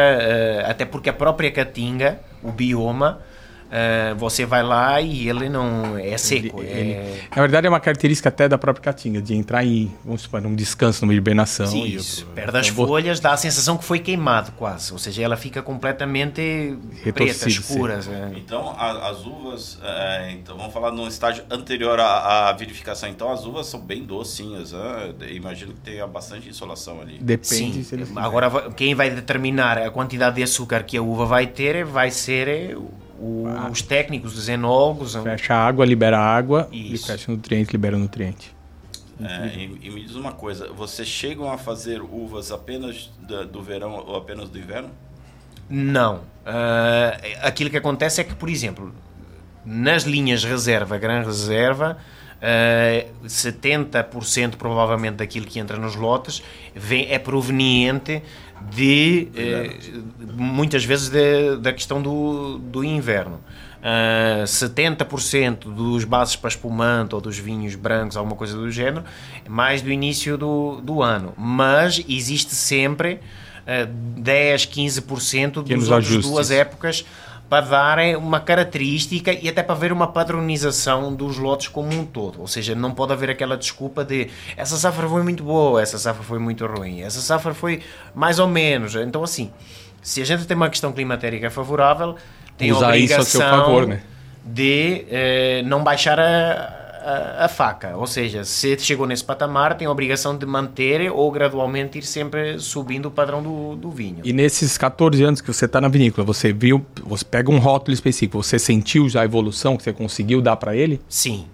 uh, até porque a própria caatinga, o bioma, Uh, você vai lá e ele não é seco. Ele, é... Ele, na verdade, é uma característica até da própria caatinga, de entrar em vamos supor, um descanso, numa hibernação. Isso, outro... perde as então, folhas, dá a sensação que foi queimado quase. Ou seja, ela fica completamente preta, escura. É. Então, a, as uvas, é, então, vamos falar num estágio anterior à, à, verificação. Então, as uvas são bem docinhas. Né? Imagino que tenha bastante insolação ali. Depende. Sim. Agora, quem vai determinar a quantidade de açúcar que a uva vai ter vai ser ah. os técnicos, os enólogos. Fecha a água, libera água, Isso. e fecha nutriente, libera nutriente. É, e, e, me diz uma coisa, vocês chegam a fazer uvas apenas do, do verão ou apenas do inverno? Não. Uh, aquilo que acontece é que, por exemplo, nas linhas reserva, gran reserva, uh, 70% provavelmente daquilo que entra nos lotes vem, é proveniente de uh, muitas vezes de, da questão do, do inverno. Uh, 70% dos bases para espumante ou dos vinhos brancos, alguma coisa do género, mais do início do, do ano. Mas existe sempre uh, 10, 15% das duas épocas para darem uma característica e até para ver uma padronização dos lotes como um todo. Ou seja, não pode haver aquela desculpa de essa safra foi muito boa, essa safra foi muito ruim, essa safra foi mais ou menos. Então, assim, se a gente tem uma questão climatérica favorável, tem Usar a isso a obrigação seu favor, né? de eh, não baixar a, a, a faca. Ou seja, se chegou nesse patamar, tem a obrigação de manter ou gradualmente ir sempre subindo o padrão do, do vinho. E nesses 14 anos que você está na vinícola, você viu, você pega um rótulo específico, você sentiu já a evolução que você conseguiu dar para ele? Sim,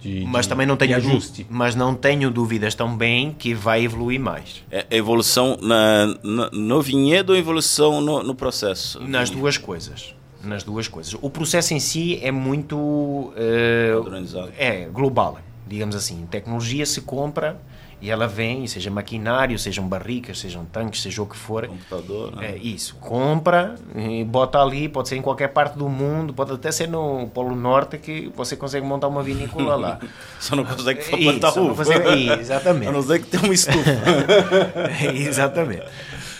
De, mas de- também não tenho, ajuste. mas não tenho dúvidas também que vai evoluir mais. É evolução na, na- no vinhedo ou evolução no, no processo? Nas duas coisas. Nas duas coisas. O processo em si é muito Padronizado. é global, digamos assim. Tecnologia se compra e ela vem, seja maquinário, sejam barricas, sejam tanques, seja o que for. Computador, né? É isso, compra e bota ali, pode ser em qualquer parte do mundo, pode até ser no Polo Norte que você consegue montar uma vinícola lá. Só não consegue Isso, plantar não uva. consegue- exatamente. A não ser que tenha uma estufa. Exatamente.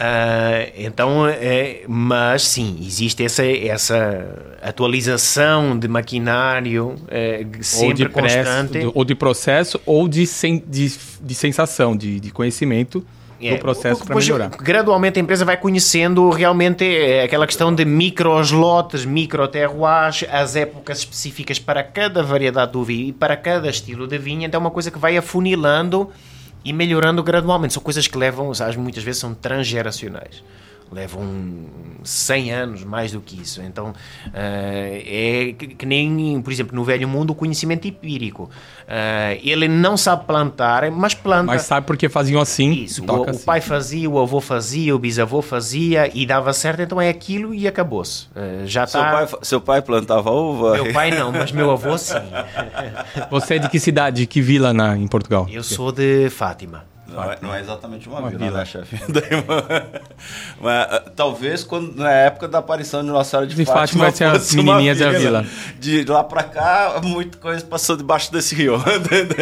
Ah, então, é, mas sim, existe essa, essa atualização de maquinário é, Ou sempre de, press, constante. do- ou de processo, ou de, sen, de, de sensação, de, de conhecimento É, do processo para melhorar. Gradualmente a empresa vai conhecendo realmente é, aquela questão de micros lotes, micro terroirs, as épocas específicas para cada variedade do vinho e para cada estilo de vinho. Então é uma coisa que vai afunilando e melhorando gradualmente. São coisas que levam, sabes, muitas vezes são transgeracionais. Levam 100 anos, mais do que isso. Então, eh, é que, que nem, por exemplo, no Velho Mundo, o conhecimento empírico. Eh, ele não sabe plantar, mas planta. Mas sabe porque faziam assim? Isso, o, o assim. pai fazia, o avô fazia, o bisavô fazia e dava certo, então é aquilo e acabou-se. Eh, já seu, está. pai, seu pai plantava uva? Meu pai não, mas meu avô sim. Você é de que cidade, de que vila na, em Portugal? Eu sou de Fátima. Não é, não é exatamente uma, Uma vila, vila. né, chefe? Mas, ah, talvez quando, na época da aparição de Nossa Senhora de, De Fátima, Fátima vai ser menininhas da vila. De lá pra cá, muita coisa passou debaixo desse rio,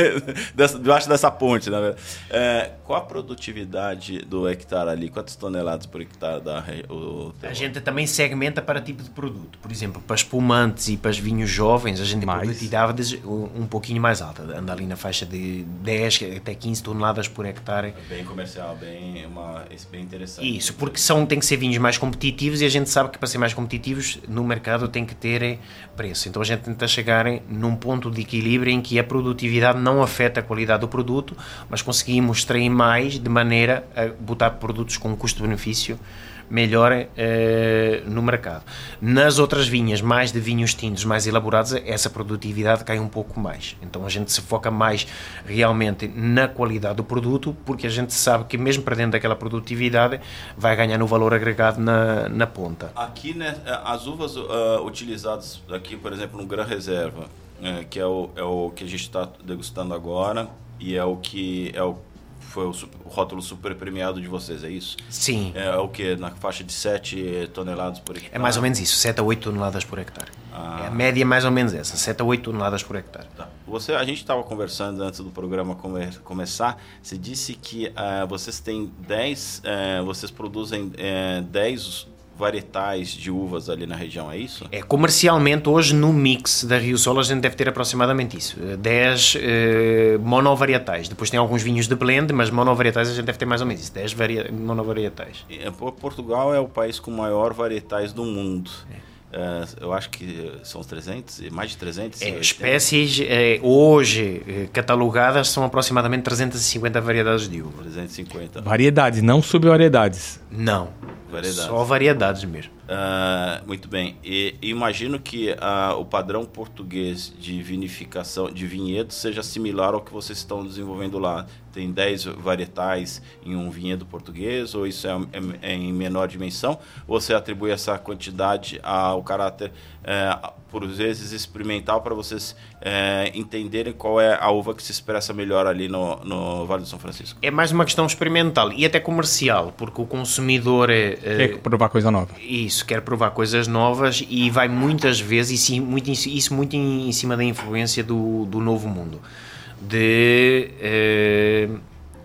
debaixo dessa ponte, na verdade. É, qual a produtividade do hectare ali? Quantas toneladas por hectare dá o A gente também segmenta para tipo de produto. Por exemplo, para espumantes e para os vinhos jovens, a gente Mais. produtividade um um pouquinho mais alta. Anda ali na faixa de 10 até 15 toneladas por hectare. Bem comercial, bem, uma, bem interessante. Isso, porque são, tem que ser vinhos mais competitivos e a gente sabe que para ser mais competitivos no mercado tem que ter eh, preço. Então a gente tenta chegar em- num ponto de equilíbrio em que a produtividade não afeta a qualidade do produto, mas conseguimos extrair mais de maneira a botar produtos com custo-benefício melhor eh, no mercado. Nas outras vinhas, mais de vinhos tintos, mais elaborados, essa produtividade cai um pouco mais. Então a gente se foca mais realmente na qualidade do produto, porque a gente sabe que mesmo perdendo aquela produtividade, vai ganhar no valor agregado na, na ponta. Aqui, né, as uvas ah, utilizadas aqui, por exemplo, no Gran Reserva, eh, que é o, é o que a gente está degustando agora e é o que é o, foi o, o rótulo super premiado de vocês, é isso? Sim, É, o que? Na faixa de 7 toneladas por hectare? é mais ou menos isso, 7 a 8 toneladas por hectare. Ah. É a média é mais ou menos essa, 7 a 8 toneladas por hectare. Tá. Você, a gente estava conversando antes do programa come- começar. Você disse que ah, vocês têm 10, eh, vocês produzem eh, 10 varietais de uvas ali na região, é isso? É, comercialmente, hoje no mix da Rio Sol, a gente deve ter aproximadamente isso: eh, 10 eh, monovarietais. Depois tem alguns vinhos de blend, mas monovarietais a gente deve ter mais ou menos isso: 10 varia- monovarietais. Eh, Por- Portugal é o país com maior varietais do mundo. Eh, eu acho que são os 300, e mais de 300. É, 80. espécies eh, hoje eh, catalogadas são aproximadamente 350 variedades de uva. 350 Variedades, não subvariedades. Não, variedades. só variedades mesmo. Ah, muito bem. E imagino que ah, o padrão português de vinificação de vinhedo seja similar ao que vocês estão desenvolvendo lá. Tem 10 varietais em um vinhedo português, ou isso é, é- é em menor dimensão? Ou você atribui essa quantidade ao caráter, eh, por vezes, experimental, para vocês eh, entenderem qual é a uva que se expressa melhor ali no, no Vale do São Francisco? É mais uma questão experimental e até comercial, porque o consumidor é, eh, Quer provar coisa nova. Isso, quer provar coisas novas e vai muitas vezes, e sim, muito, isso muito em, em cima da influência do, do novo mundo, de eh,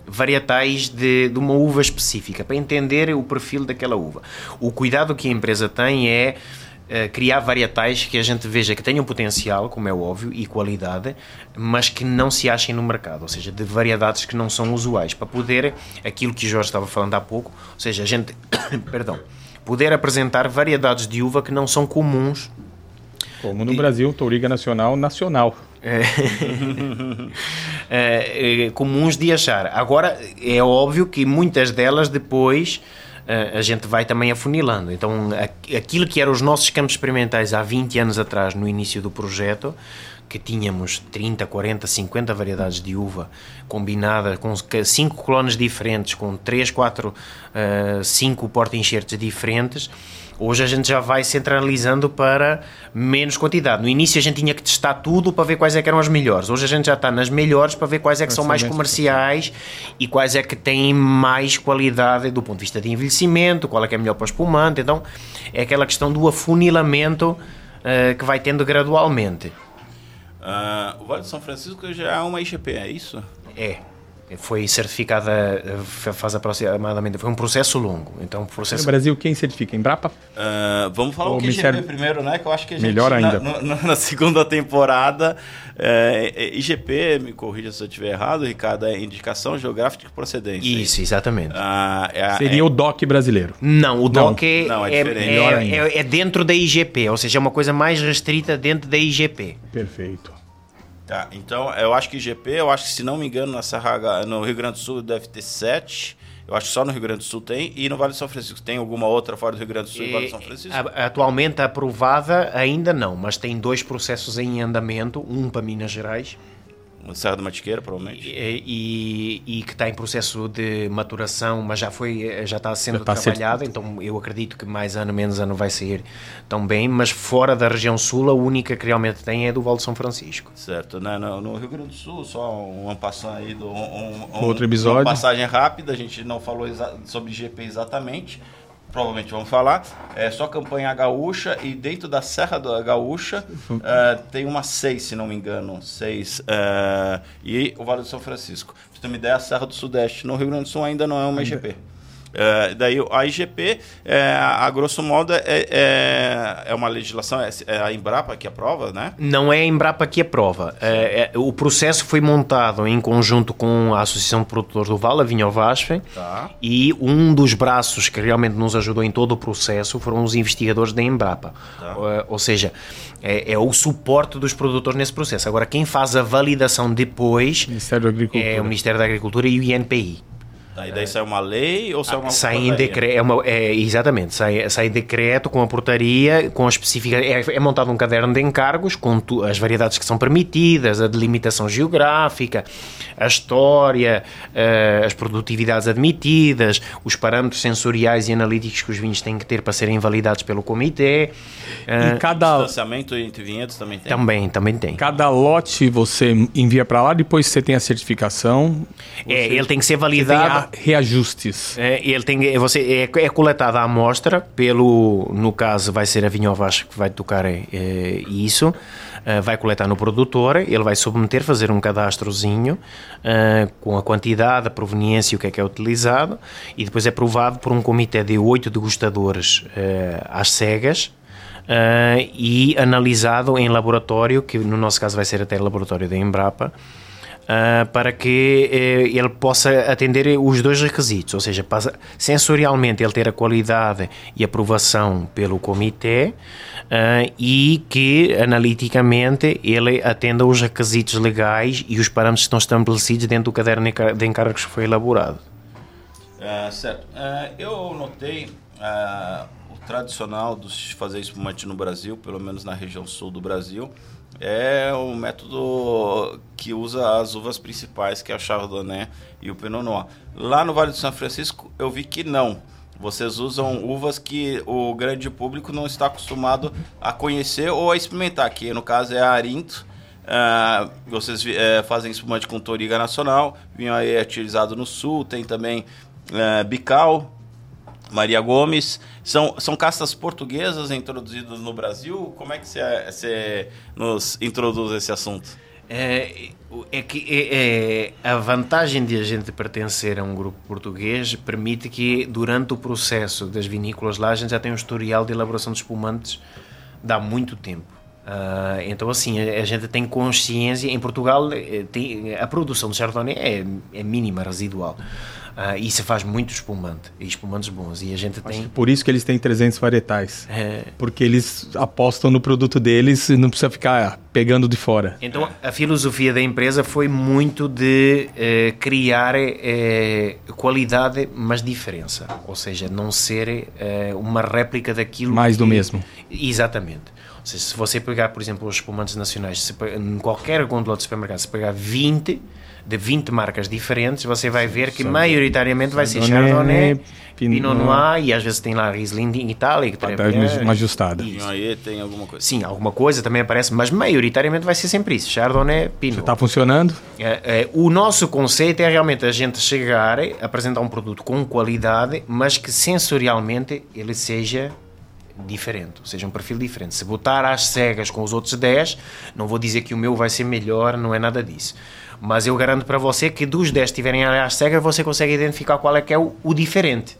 varietais de, de uma uva específica, para entender o perfil daquela uva. O cuidado que a empresa tem é uh, criar varietais que a gente veja que tenham potencial, como é óbvio, e qualidade, mas que não se achem no mercado, ou seja, de variedades que não são usuais, para poder, aquilo que o Jorge estava falando há pouco, ou seja, a gente, perdão, poder apresentar variedades de uva que não são comuns. Como no de... Brasil, Touriga Nacional, nacional. É, é, é, comuns de achar. Agora, é óbvio que muitas delas depois a gente vai também afunilando. Então, aquilo que eram os nossos campos experimentais há 20 anos atrás, no início do projeto, que tínhamos 30, 40, 50 variedades de uva combinadas com 5 colónias diferentes, com 3, 4, 5 porta-enxertos diferentes, Hoje a gente já vai centralizando para menos quantidade. No início a gente tinha que testar tudo para ver quais é que eram as melhores. Hoje a gente já está nas melhores para ver quais é que são mais comerciais e quais é que têm mais qualidade do ponto de vista de envelhecimento, qual é que é melhor para o espumante. Então é aquela questão do afunilamento uh, que vai tendo gradualmente. Uh, o Vale de São Francisco já é uma IGP, é isso? É foi certificada eh, faz aproximadamente foi um processo longo. Então processo no Brasil quem certifica? Embrapa? Uh, vamos falar o, o IGP primeiro né? Que eu acho que a gente, melhor ainda. na, na, segunda temporada é, IGP me corrija se eu estiver errado Ricardo é indicação geográfica de procedência isso? Exatamente. Uh, é, seria é, o DOC brasileiro. Não o DOC não, é, é, é, é dentro da IGP ou seja é uma coisa mais restrita dentro da IGP perfeito Tá, então eu acho que IGP, eu acho que se não me engano, na Serra, no Rio Grande do Sul deve ter sete. Eu acho que só no Rio Grande do Sul tem. E no Vale de São Francisco tem alguma outra fora do Rio Grande do Sul e, e Vale de São Francisco? Atualmente aprovada ainda não, mas tem dois processos em andamento, um para Minas Gerais Serra da Matiqueira, provavelmente. E, e, e, que está em processo de maturação, mas já foi, já está sendo já está trabalhado, então eu acredito que mais ano, menos ano vai sair tão bem, mas fora da região sul, a única que realmente tem é do Val de São Francisco. Certo, no, no, no Rio Grande do Sul, só uma passagem aí do um, um, outro episódio. Uma passagem rápida, a gente não falou sobre GP exatamente, provavelmente vamos falar, é só campanha gaúcha e dentro da Serra da Gaúcha uh, tem uma seis, se não me engano, seis, uh, e o Vale do São Francisco. Pra você ter uma ideia, a Serra do Sudeste no Rio Grande do Sul ainda não é uma IGP. É, daí a IGP, é, a grosso modo, é, é, é uma legislação, é, é, a Embrapa que aprova, né? Não é a Embrapa que aprova. É, é, o processo foi montado em conjunto com a Associação de Produtores do Vale, a Vinho Vasfe, tá. e um dos braços que realmente nos ajudou em todo o processo foram os investigadores da Embrapa. Tá. ou seja, é, é, o suporte dos produtores nesse processo. Agora, quem faz a validação depois Ministério da Agricultura. é o Ministério da Agricultura e o INPI. Aí daí sai uma lei ou sai uma Sai em decreto, é uma, é, exatamente, sai, sai decreto com a portaria, com a específica, é, é montado um caderno de encargos com tu, as variedades que são permitidas, a delimitação geográfica, a história, uh, as produtividades admitidas, os parâmetros sensoriais e analíticos que os vinhos têm que ter para serem validados pelo comitê. Uh, e cada... Distanciamento entre vinhedos também tem? Também, também tem. Cada lote você envia para lá, depois você tem a certificação? É, ele tem que ser validado reajustes. É, ele tem, é, você, é, é coletada a amostra pelo, no caso vai ser a Vinhovas que vai tocar é, é, isso, uh, vai coletar no produtor, ele vai submeter, fazer um cadastrozinho com a quantidade, a proveniência o que é que é utilizado e depois é provado por um comitê de oito degustadores às cegas Uh, e analisado em laboratório, que no nosso caso vai ser até laboratório da Embrapa, uh, para que uh, ele possa atender os dois requisitos, ou seja, sensorialmente ele ter a qualidade e aprovação pelo comitê uh, e que analiticamente ele atenda os requisitos legais e os parâmetros que estão estabelecidos dentro do caderno de encargos que foi elaborado. Uh, certo. eu notei o tradicional dos fazer espumante no Brasil, pelo menos na região sul do Brasil, é o método que usa as uvas principais, que é o Chardonnay e o Pinot Noir. Lá no Vale do São Francisco, eu vi que não. Vocês usam uvas que o grande público não está acostumado a conhecer ou a experimentar, que no caso é a Arinto. Uh, vocês uh, fazem espumante com Toriga Nacional, vinho aí é utilizado no sul, tem também uh, Bical, Maria Gomes. São, são castas portuguesas introduzidas no Brasil? Como é que você, nos introduz esse assunto? É, é que é, é, a vantagem de a gente pertencer a um grupo português permite que durante o processo das vinícolas lá a gente já tem um historial de elaboração de espumantes dá muito tempo. Uh, então, assim, a, a, gente tem consciência. Em Portugal, eh, tem, a produção de Chardonnay é, é mínima, residual. Uh, se faz muito espumante, e espumantes bons. E a gente tem. Por isso que eles têm 300 varietais. É... Porque eles apostam no produto deles e não precisa ficar pegando de fora. Então, a filosofia da empresa foi muito de eh, criar eh, qualidade, mas diferença. Ou seja, não ser eh, uma réplica daquilo. Mais que... do mesmo. Exatamente. Ou seja, se você pegar, por exemplo, os espumantes nacionais, se, em qualquer gôndola de supermercado, se pegar 20 de 20 marcas diferentes, você vai ver que maioritariamente vai ser Chardonnay, Pinot, Noir e às vezes tem lá Riesling em Itália. Que é uma ajustada. Aí tem alguma coisa. Sim, alguma coisa também aparece, mas maioritariamente vai ser sempre isso, Chardonnay, Pinot. Está funcionando? É, é, o nosso conceito é realmente a gente chegar, apresentar um produto com qualidade, mas que sensorialmente ele seja diferente, ou seja, um perfil diferente. Se botar às cegas com os outros 10, não vou dizer que o meu vai ser melhor, não é nada disso. Mas eu garanto para você que dos 10 estiverem às cegas, você consegue identificar qual é que é o, o diferente.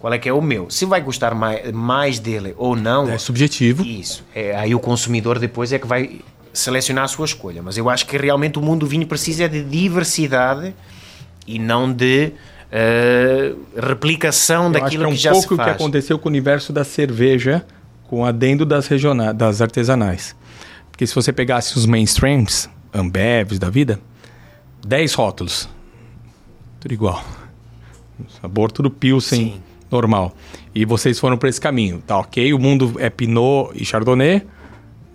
Qual é que é o meu? Se vai gostar mais, mais dele ou não. É subjetivo. Isso. É, aí o consumidor depois é que vai selecionar a sua escolha. Mas eu acho que realmente o mundo do vinho precisa de diversidade e não de uh, replicação eu daquilo que, é que já se faz. um pouco o que aconteceu com o universo da cerveja com adendo das regionais, das artesanais. Porque se você pegasse os mainstreams, Ambevs da vida, 10 rótulos. Tudo igual. Sabor tudo Pilsen Sim. Normal. E vocês foram para esse caminho. Tá ok, o mundo é Pinot e Chardonnay,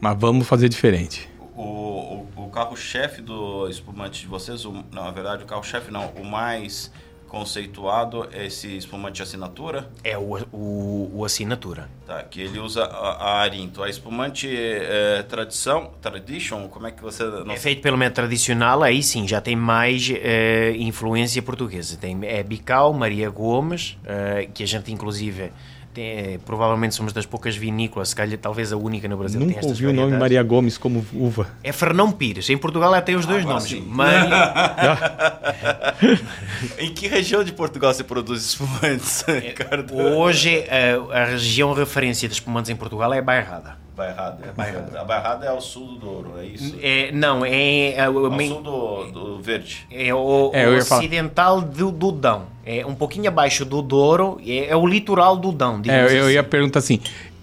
mas vamos fazer diferente. O, o, o carro-chefe do espumante de vocês, o, na verdade, o carro-chefe não, o mais conceituado é esse espumante assinatura? É o, o, o assinatura. Tá, que ele usa a, a Arinto. A espumante é, tradição, tradition, como é que você... Não... É feito pelo método tradicional, aí sim, já tem mais é, influência portuguesa. Tem é Bical, Maria Gomes, é, que a gente inclusive tem, provavelmente somos das poucas vinícolas, se calhar talvez a única no Brasil. Nunca ouvi o nome Maria Gomes como uva. É Fernão Pires. Em Portugal ela tem os dois ah, nomes. Maria... em que região de Portugal se produz espumantes, é, Ricardo? Hoje a, a região referência de espumantes em Portugal é Bairrada. Bairrada. É Bairrada. A Bairrada é ao sul do Douro, é isso? É, não, é... é ao sul do, do Verde. É o, é, o ocidental do, do Dão. É um pouquinho abaixo do Douro, é, é o litoral do Dão. É, eu, assim. ia perguntar assim,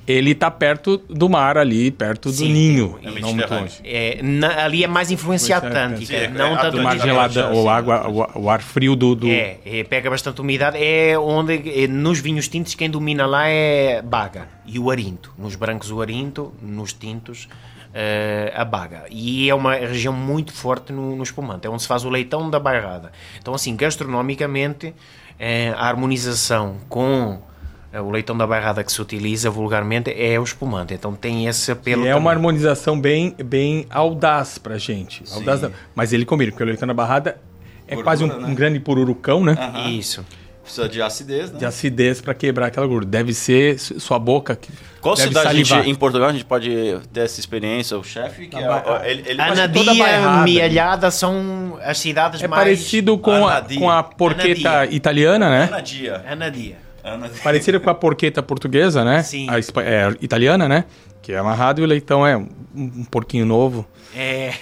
ele está perto do mar ali, perto do Sim, ninho, é não muito longe. É, na, ali é mais influência atlântica, é, não é, tanto mar gelado, ou água, o, o, ar frio do, do... É, é, pega bastante umidade, é onde, é, nos vinhos tintos, quem domina lá é Baga e o Arinto, nos brancos o Arinto, nos tintos uh, a Baga, e é uma região muito forte no, no espumante, é onde se faz o leitão da bairrada. Então assim, gastronomicamente, eh, a harmonização com é, o leitão da bairrada que se utiliza vulgarmente é o espumante, então tem esse apelo. E é uma harmonização bem, bem audaz pra gente. Audaz, mas ele combina, porque o leitão da barrada é Gordura, quase um, né? um, grande pururucão, né? Uhum. Isso. Precisa de acidez, né? De acidez para quebrar aquela gordura. Deve ser sua boca que. Qual cidade gente, em Portugal a gente pode ter essa experiência? O chefe que é, ele, ele Anadia, Mialhada são as cidades é mais. É parecido com a, com a porqueta Anadia. italiana, né? Anadia. Anadia. Parecido com a porqueta portuguesa, né? Sim. A é, italiana, né? Que é amarrado e o leitão é um, um porquinho novo. É.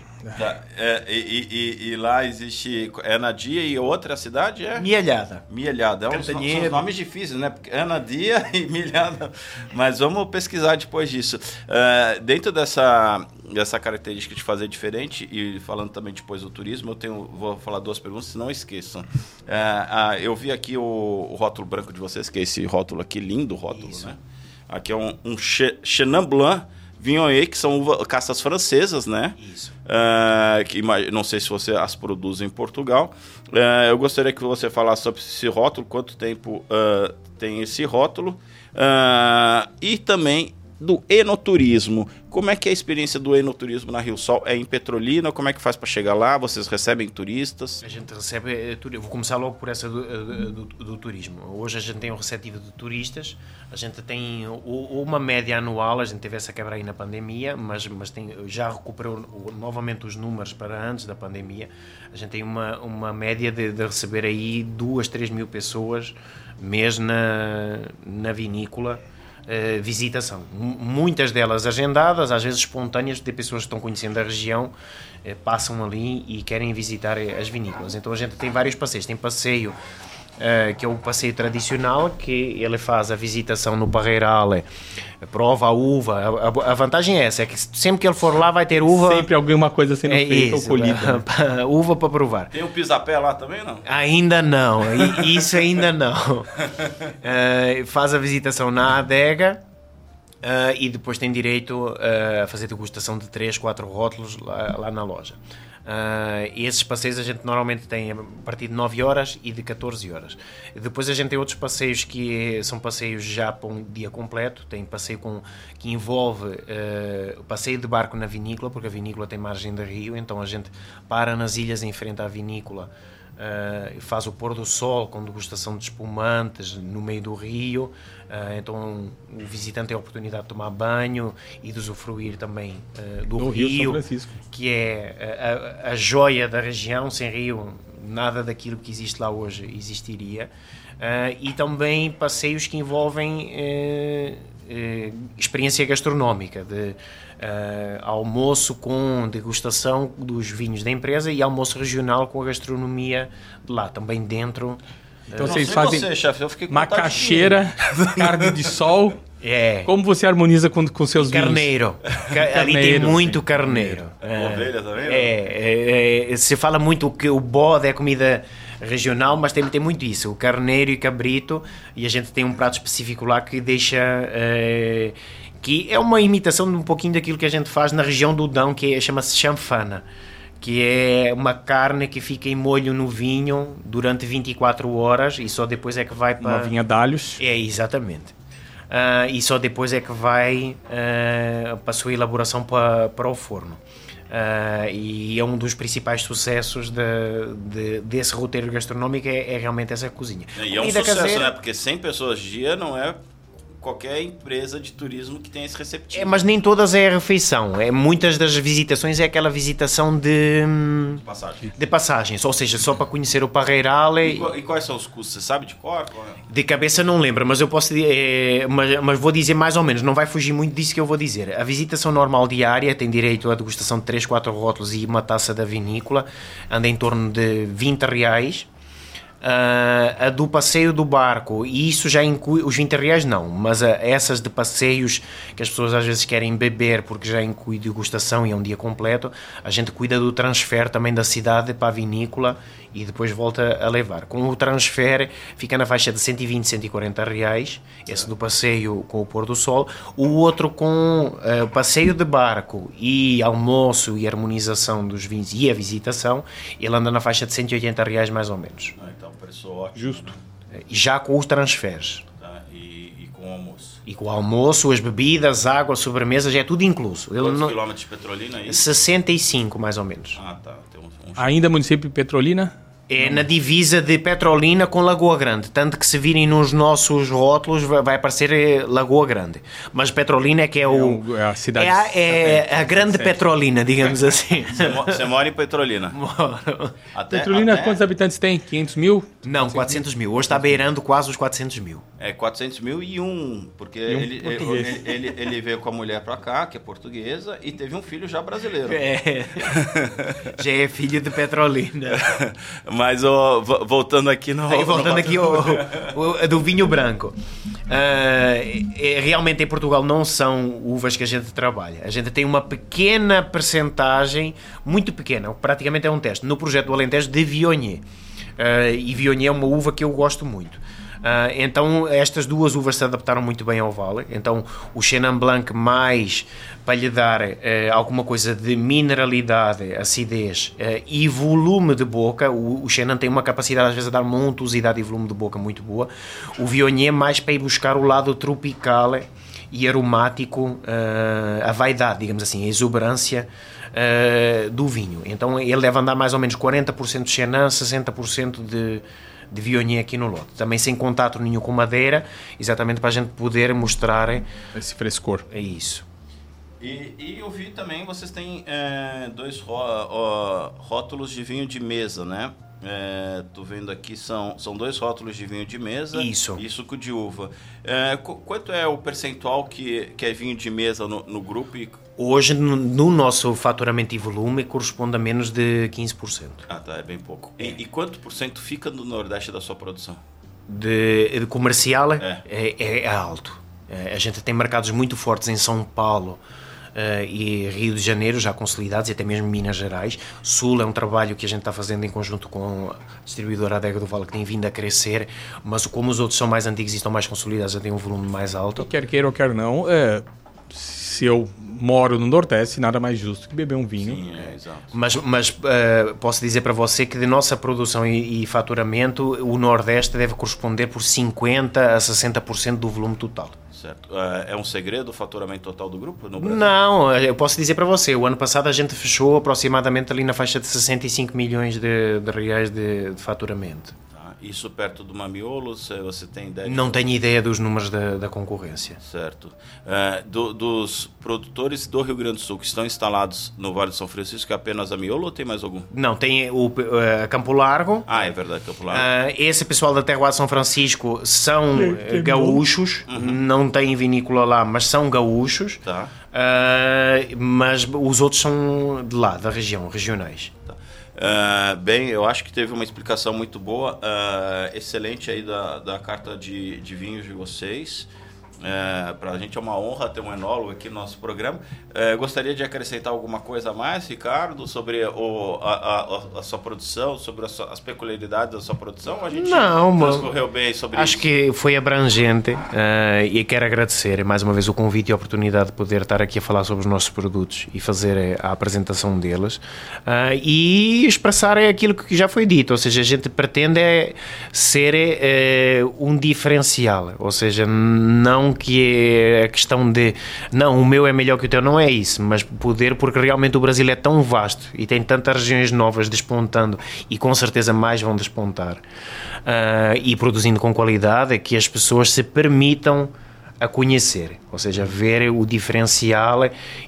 Tá. É, e, e, e, lá existe. É Nadia e outra cidade é? Mielhada. Mielhada. É uns, são nomes difíceis, né? É Nadia e Mielhada. Mas vamos pesquisar depois disso. Uh, dentro dessa, dessa característica de fazer diferente, e falando também depois do turismo, eu tenho, vou falar duas perguntas, não esqueçam. Uh, uh, eu vi aqui o, o, rótulo branco de vocês, que é esse rótulo aqui, lindo rótulo, Isso. né? Aqui é um, um Chenin Blanc Viognier, que são uva, caças francesas, né? Isso. Uh, que não sei se você as produz em Portugal. Uh, eu gostaria que você falasse sobre esse rótulo, quanto tempo uh, tem esse rótulo. e também do enoturismo. Como é que é a experiência do enoturismo na Rio Sol? É em Petrolina? Como é que faz para chegar lá? Vocês recebem turistas? A gente recebe, eh, vou começar logo por essa do, eh, do, do, turismo. Hoje a gente tem um receptivo de turistas, a gente tem uma média anual, a gente teve essa quebra aí na pandemia, mas, mas tem, já recuperou novamente os números para antes da pandemia. A gente tem uma, uma média de, de receber aí duas, três mil pessoas mês na, na vinícola uh, visitação. M muitas delas agendadas, às vezes espontâneas, de pessoas que estão conhecendo a região, uh, passam ali e querem visitar as vinícolas. Então a gente tem vários passeios. Tem passeio Uh, que é o passeio tradicional, que ele faz a visitação no Barreiral, prova a uva. A, a, vantagem é essa, é que sempre que ele for lá vai ter uva. Sempre alguma coisa sendo é feita isso, ou colhida. Né? uva para provar. Tem o pisapé lá também, não? Ainda não, isso ainda não. Uh, faz a visitação na adega. Uh, e depois tem direito a fazer degustação de 3, 4 rótulos lá, lá na loja. Uh, esses passeios a gente normalmente tem a partir de 9 horas e de 14 horas. Depois a gente tem outros passeios que são passeios já para um dia completo. Tem passeio com, que envolve uh, passeio de barco na vinícola, porque a vinícola tem margem de rio, então a gente para nas ilhas em frente à vinícola uh, faz o pôr do sol com degustação de espumantes no meio do rio. Uh, então o visitante tem a oportunidade de tomar banho e de usufruir também uh, do no rio, rio que é a, a, joia da região. Sem rio, nada daquilo que existe lá hoje existiria. e também passeios que envolvem experiência gastronómica de Uh, almoço com degustação dos vinhos da empresa e almoço regional com a gastronomia de lá, também dentro. Então vocês fazem você, chefe, eu fiquei macaxeira, carne de sol. É. Como você harmoniza com, com seus carneiro. vinhos? Carneiro. Ali tem muito carneiro. É. Ovelha também? É, é, é, se fala muito que o bode é comida regional, mas tem, tem muito isso, o carneiro e cabrito, e a gente tem um prato específico lá que deixa... É, que é uma imitação de um pouquinho daquilo que a gente faz na região do Dão, que é, chama-se chanfana, que é uma carne que fica em molho no vinho durante 24 horas e só depois é que vai para... Uma vinha de alhos. É, exatamente. Uh, e só depois é que vai uh, para a sua elaboração para, para o forno. Uh, e é um dos principais sucessos de, de, desse roteiro gastronómico é, é, realmente essa cozinha. E é um sucesso, caseira, né? Porque 100 pessoas dia não é qualquer empresa de turismo que tenha esse receptivo. É, mas nem todas é a refeição. É, muitas das visitações é aquela visitação de, de, passagem. de passagens, ou seja, só para conhecer o Parreiral. E, e, quais são os custos? Você sabe de cor? É? De cabeça não lembro, mas eu posso é, mas, mas, vou dizer mais ou menos, não vai fugir muito disso que eu vou dizer. A visitação normal diária tem direito à degustação de 3, 4 rótulos e uma taça da vinícola, anda em torno de 20 reais a do passeio do barco, e isso já inclui, os 20 reais não, mas uh, essas de passeios que as pessoas às vezes querem beber porque já inclui degustação e é um dia completo, a gente cuida do transfer também da cidade para a vinícola e depois volta a levar. Com o transfer fica na faixa de 120, 140 reais, esse do passeio com o pôr do sol, o outro com uh, passeio de barco e almoço e harmonização dos vinhos e a visitação, ele anda na faixa de 180 reais mais ou menos. Ah, então preço ótimo. Justo. Já com os transfers. Tá, e, e, com o almoço. E com o almoço, as bebidas, água, sobremesa, já é tudo incluso. Quantos não... quilômetros de Petrolina aí? 65 mais ou menos. Ah, tá. Tem um, um... Ainda município de Petrolina? É na divisa de Petrolina com Lagoa Grande. Tanto que se virem nos nossos rótulos vai aparecer eh, Lagoa Grande. Mas Petrolina é que é, o, é, a cidade. É a, é a grande Petrolina, digamos assim. Você mora em Petrolina? Moro. Até, Petrolina, até... quantos habitantes tem? 500 mil? Não, 400 mil. Hoje está beirando quase os 400 mil. É 400 mil e um, porque e um ele, ele, ele, ele, veio com a mulher para cá, que é portuguesa, e teve um filho já brasileiro. É. já é filho de Petrolina. Mas oh, voltando aqui no. Aí, voltando no... aqui o, o, do vinho branco. Uh, realmente em Portugal não são uvas que a gente trabalha. A gente tem uma pequena percentagem, muito pequena, praticamente é um teste, no projeto do Alentejo de Viognier. Uh, e Viognier é uma uva que eu gosto muito. Uh, então estas duas uvas se adaptaram muito bem ao vale. Então o Chenin Blanc mais para lhe dar uh, alguma coisa de mineralidade, acidez uh, e volume de boca. O, o Chenin tem uma capacidade às vezes de dar uma untuosidade e volume de boca muito boa. O Viognier mais para ir buscar o lado tropical e aromático, a vaidade, digamos assim, a exuberância do vinho. Então ele deve andar mais ou menos 40% de Chenin, 60% de de Viognier aqui no lote. Também sem contato nenhum com madeira, exatamente para a gente poder mostrar esse frescor. É isso. E, e eu vi também, vocês têm é, dois ró, ó, rótulos de vinho de mesa, né? É, tô vendo aqui, são, são dois rótulos de vinho de mesa Isso. e suco de uva. É, qu- quanto é o percentual que, que é vinho de mesa no, no grupo? E... Hoje, no, no nosso faturamento e volume, corresponde a menos de 15%. Ah, tá, é bem pouco. E, e quanto por cento fica no Nordeste da sua produção? De, de comercial É. é, é- é alto. É, a gente tem mercados muito fortes em São Paulo eh, e Rio de Janeiro, já consolidados, e até mesmo Minas Gerais. Sul é um trabalho que a gente está fazendo em conjunto com a distribuidora Adega do Vale, que tem vindo a crescer, mas como os outros são mais antigos e estão mais consolidados, já tem um volume mais alto. Quer queira ou quer não, é, se eu moro no Nordeste, nada mais justo que beber um vinho. Sim, é, exato. Mas, mas eh, posso dizer para você que de nossa produção e, e faturamento, o Nordeste deve corresponder por 50% a 60% do volume total. Certo. É, é um segredo o faturamento total do grupo no Brasil? Não, eu posso dizer para você, o ano passado a gente fechou aproximadamente ali na faixa de 65 milhões de, de reais de, de faturamento. Isso perto do Mamiolo, você, você tem ideia? de- Não tenho ideia dos números da, da concorrência. Certo. É, do- dos produtores do Rio Grande do Sul que estão instalados no Vale de São Francisco, é apenas a Miolo ou tem mais algum? Não, tem o eh, Campo Largo. Ah, é verdade, Campo Largo. Ah, esse pessoal da Terroir de São Francisco são eh, gaúchos, não têm vinícola lá, mas são gaúchos. Tá. Mas os outros são de lá, da região, regionais. Ah, bem, eu acho que teve uma explicação muito boa, ah, excelente aí da, da carta de, de vinhos de vocês. Para a gente é uma honra ter um enólogo aqui no nosso programa. Eh, gostaria de acrescentar alguma coisa a mais, Ricardo, sobre o, a, a- a sua produção, sobre sua- as peculiaridades da sua produção? A gente Não, transcorreu bem sobre Acho isso. que foi abrangente eh, e quero agradecer mais uma vez o convite e a oportunidade de poder estar aqui a falar sobre os nossos produtos e fazer eh, a apresentação deles eh, e expressar aquilo que já foi dito, ou seja, a gente pretende é ser eh, um diferencial, ou seja, não que é a questão de não, o meu é melhor que o teu, não é isso, mas poder, porque realmente o Brasil é tão vasto e tem tantas regiões novas despontando e com certeza mais vão despontar ah, e produzindo com qualidade, é que as pessoas se permitam a conhecer, ou seja, ver o diferencial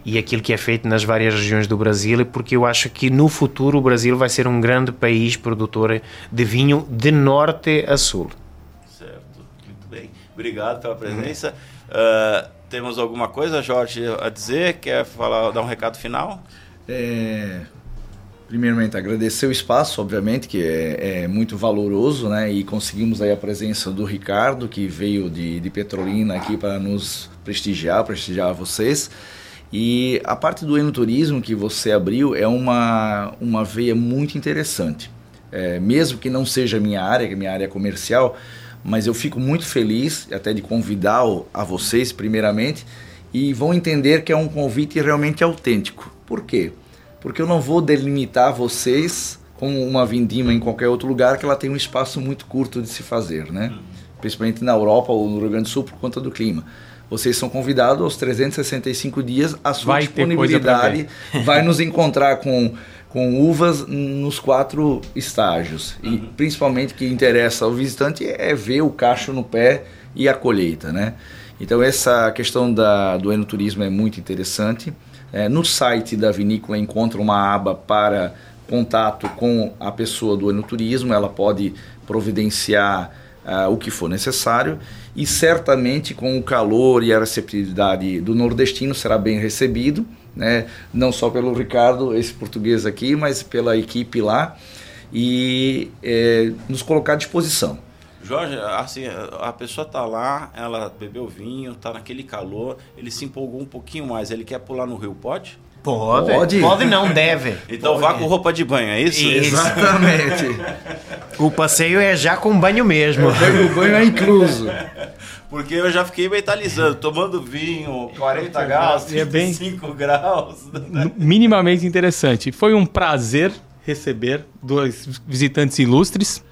e aquilo que é feito nas várias regiões do Brasil, porque eu acho que no futuro o Brasil vai ser um grande país produtor de vinho de norte a sul. Obrigado pela presença. Ah, temos alguma coisa, Jorge, a dizer? Quer falar, dar um recado final? É, primeiramente, agradecer o espaço, obviamente, que é, é muito valoroso, né? E conseguimos aí a presença do Ricardo, que veio de, de Petrolina aqui para nos prestigiar, prestigiar vocês. E a parte do enoturismo que você abriu é uma, uma veia muito interessante. É, mesmo que não seja a minha área, que é minha área comercial, mas eu fico muito feliz até de convidar a vocês, primeiramente, e vão entender que é um convite realmente autêntico. Por quê? Porque eu não vou delimitar vocês como uma vindima em qualquer outro lugar que ela tem um espaço muito curto de se fazer, né? Principalmente na Europa ou no Rio Grande do Sul por conta do clima. Vocês são convidados aos 365 dias, a sua Vai disponibilidade vai nos encontrar com, com uvas nos quatro estágios. E principalmente o que interessa ao visitante é ver o cacho no pé e a colheita, né? Então essa questão da, do enoturismo é muito interessante. É, no site da vinícola encontra uma aba para contato com a pessoa do enoturismo, ela pode providenciar ah, o que for necessário e certamente com o calor e a receptividade do nordestino será bem recebido, né? não só pelo Ricardo, esse português aqui, mas pela equipe lá e eh, nos colocar à disposição. Jorge, assim, a pessoa tá lá, ela bebeu vinho, tá naquele calor, ele se empolgou um pouquinho mais, ele quer pular no rio, pode? Pode? Pode? Pode não, deve. Então vá com roupa de banho, é isso? Isso. Exatamente. O passeio é já com banho mesmo. o banho é incluso. Porque eu já fiquei mentalizando, tomando vinho, 40 graus, É bem- 35 graus. minimamente interessante. Foi um prazer receber dois visitantes ilustres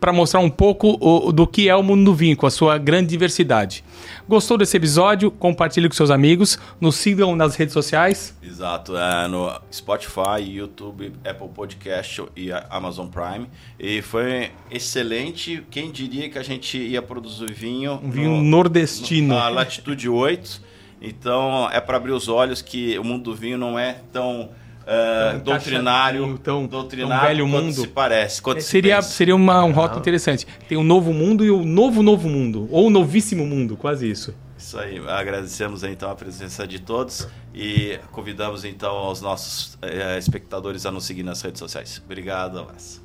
para mostrar um pouco o- do que é o mundo do vinho, com a sua grande diversidade. Gostou desse episódio? Compartilhe com seus amigos, nos sigam nas redes sociais. Exato, é no Spotify, YouTube, Apple Podcast e Amazon Prime. E foi excelente. Quem diria que a gente ia produzir vinho? Um vinho no- nordestino. Na latitude 8. Então é para abrir os olhos que o mundo do vinho não é tão uh, doutrinário, tão, doutrinário velho mundo. se parece. É, seria se seria uma, um rótulo interessante. Tem o novo mundo e o novo novo mundo. Ou o novíssimo mundo, quase isso. Isso aí, agradecemos então a presença de todos e convidamos então aos nossos eh, espectadores a nos seguir nas redes sociais. Obrigado, abraço.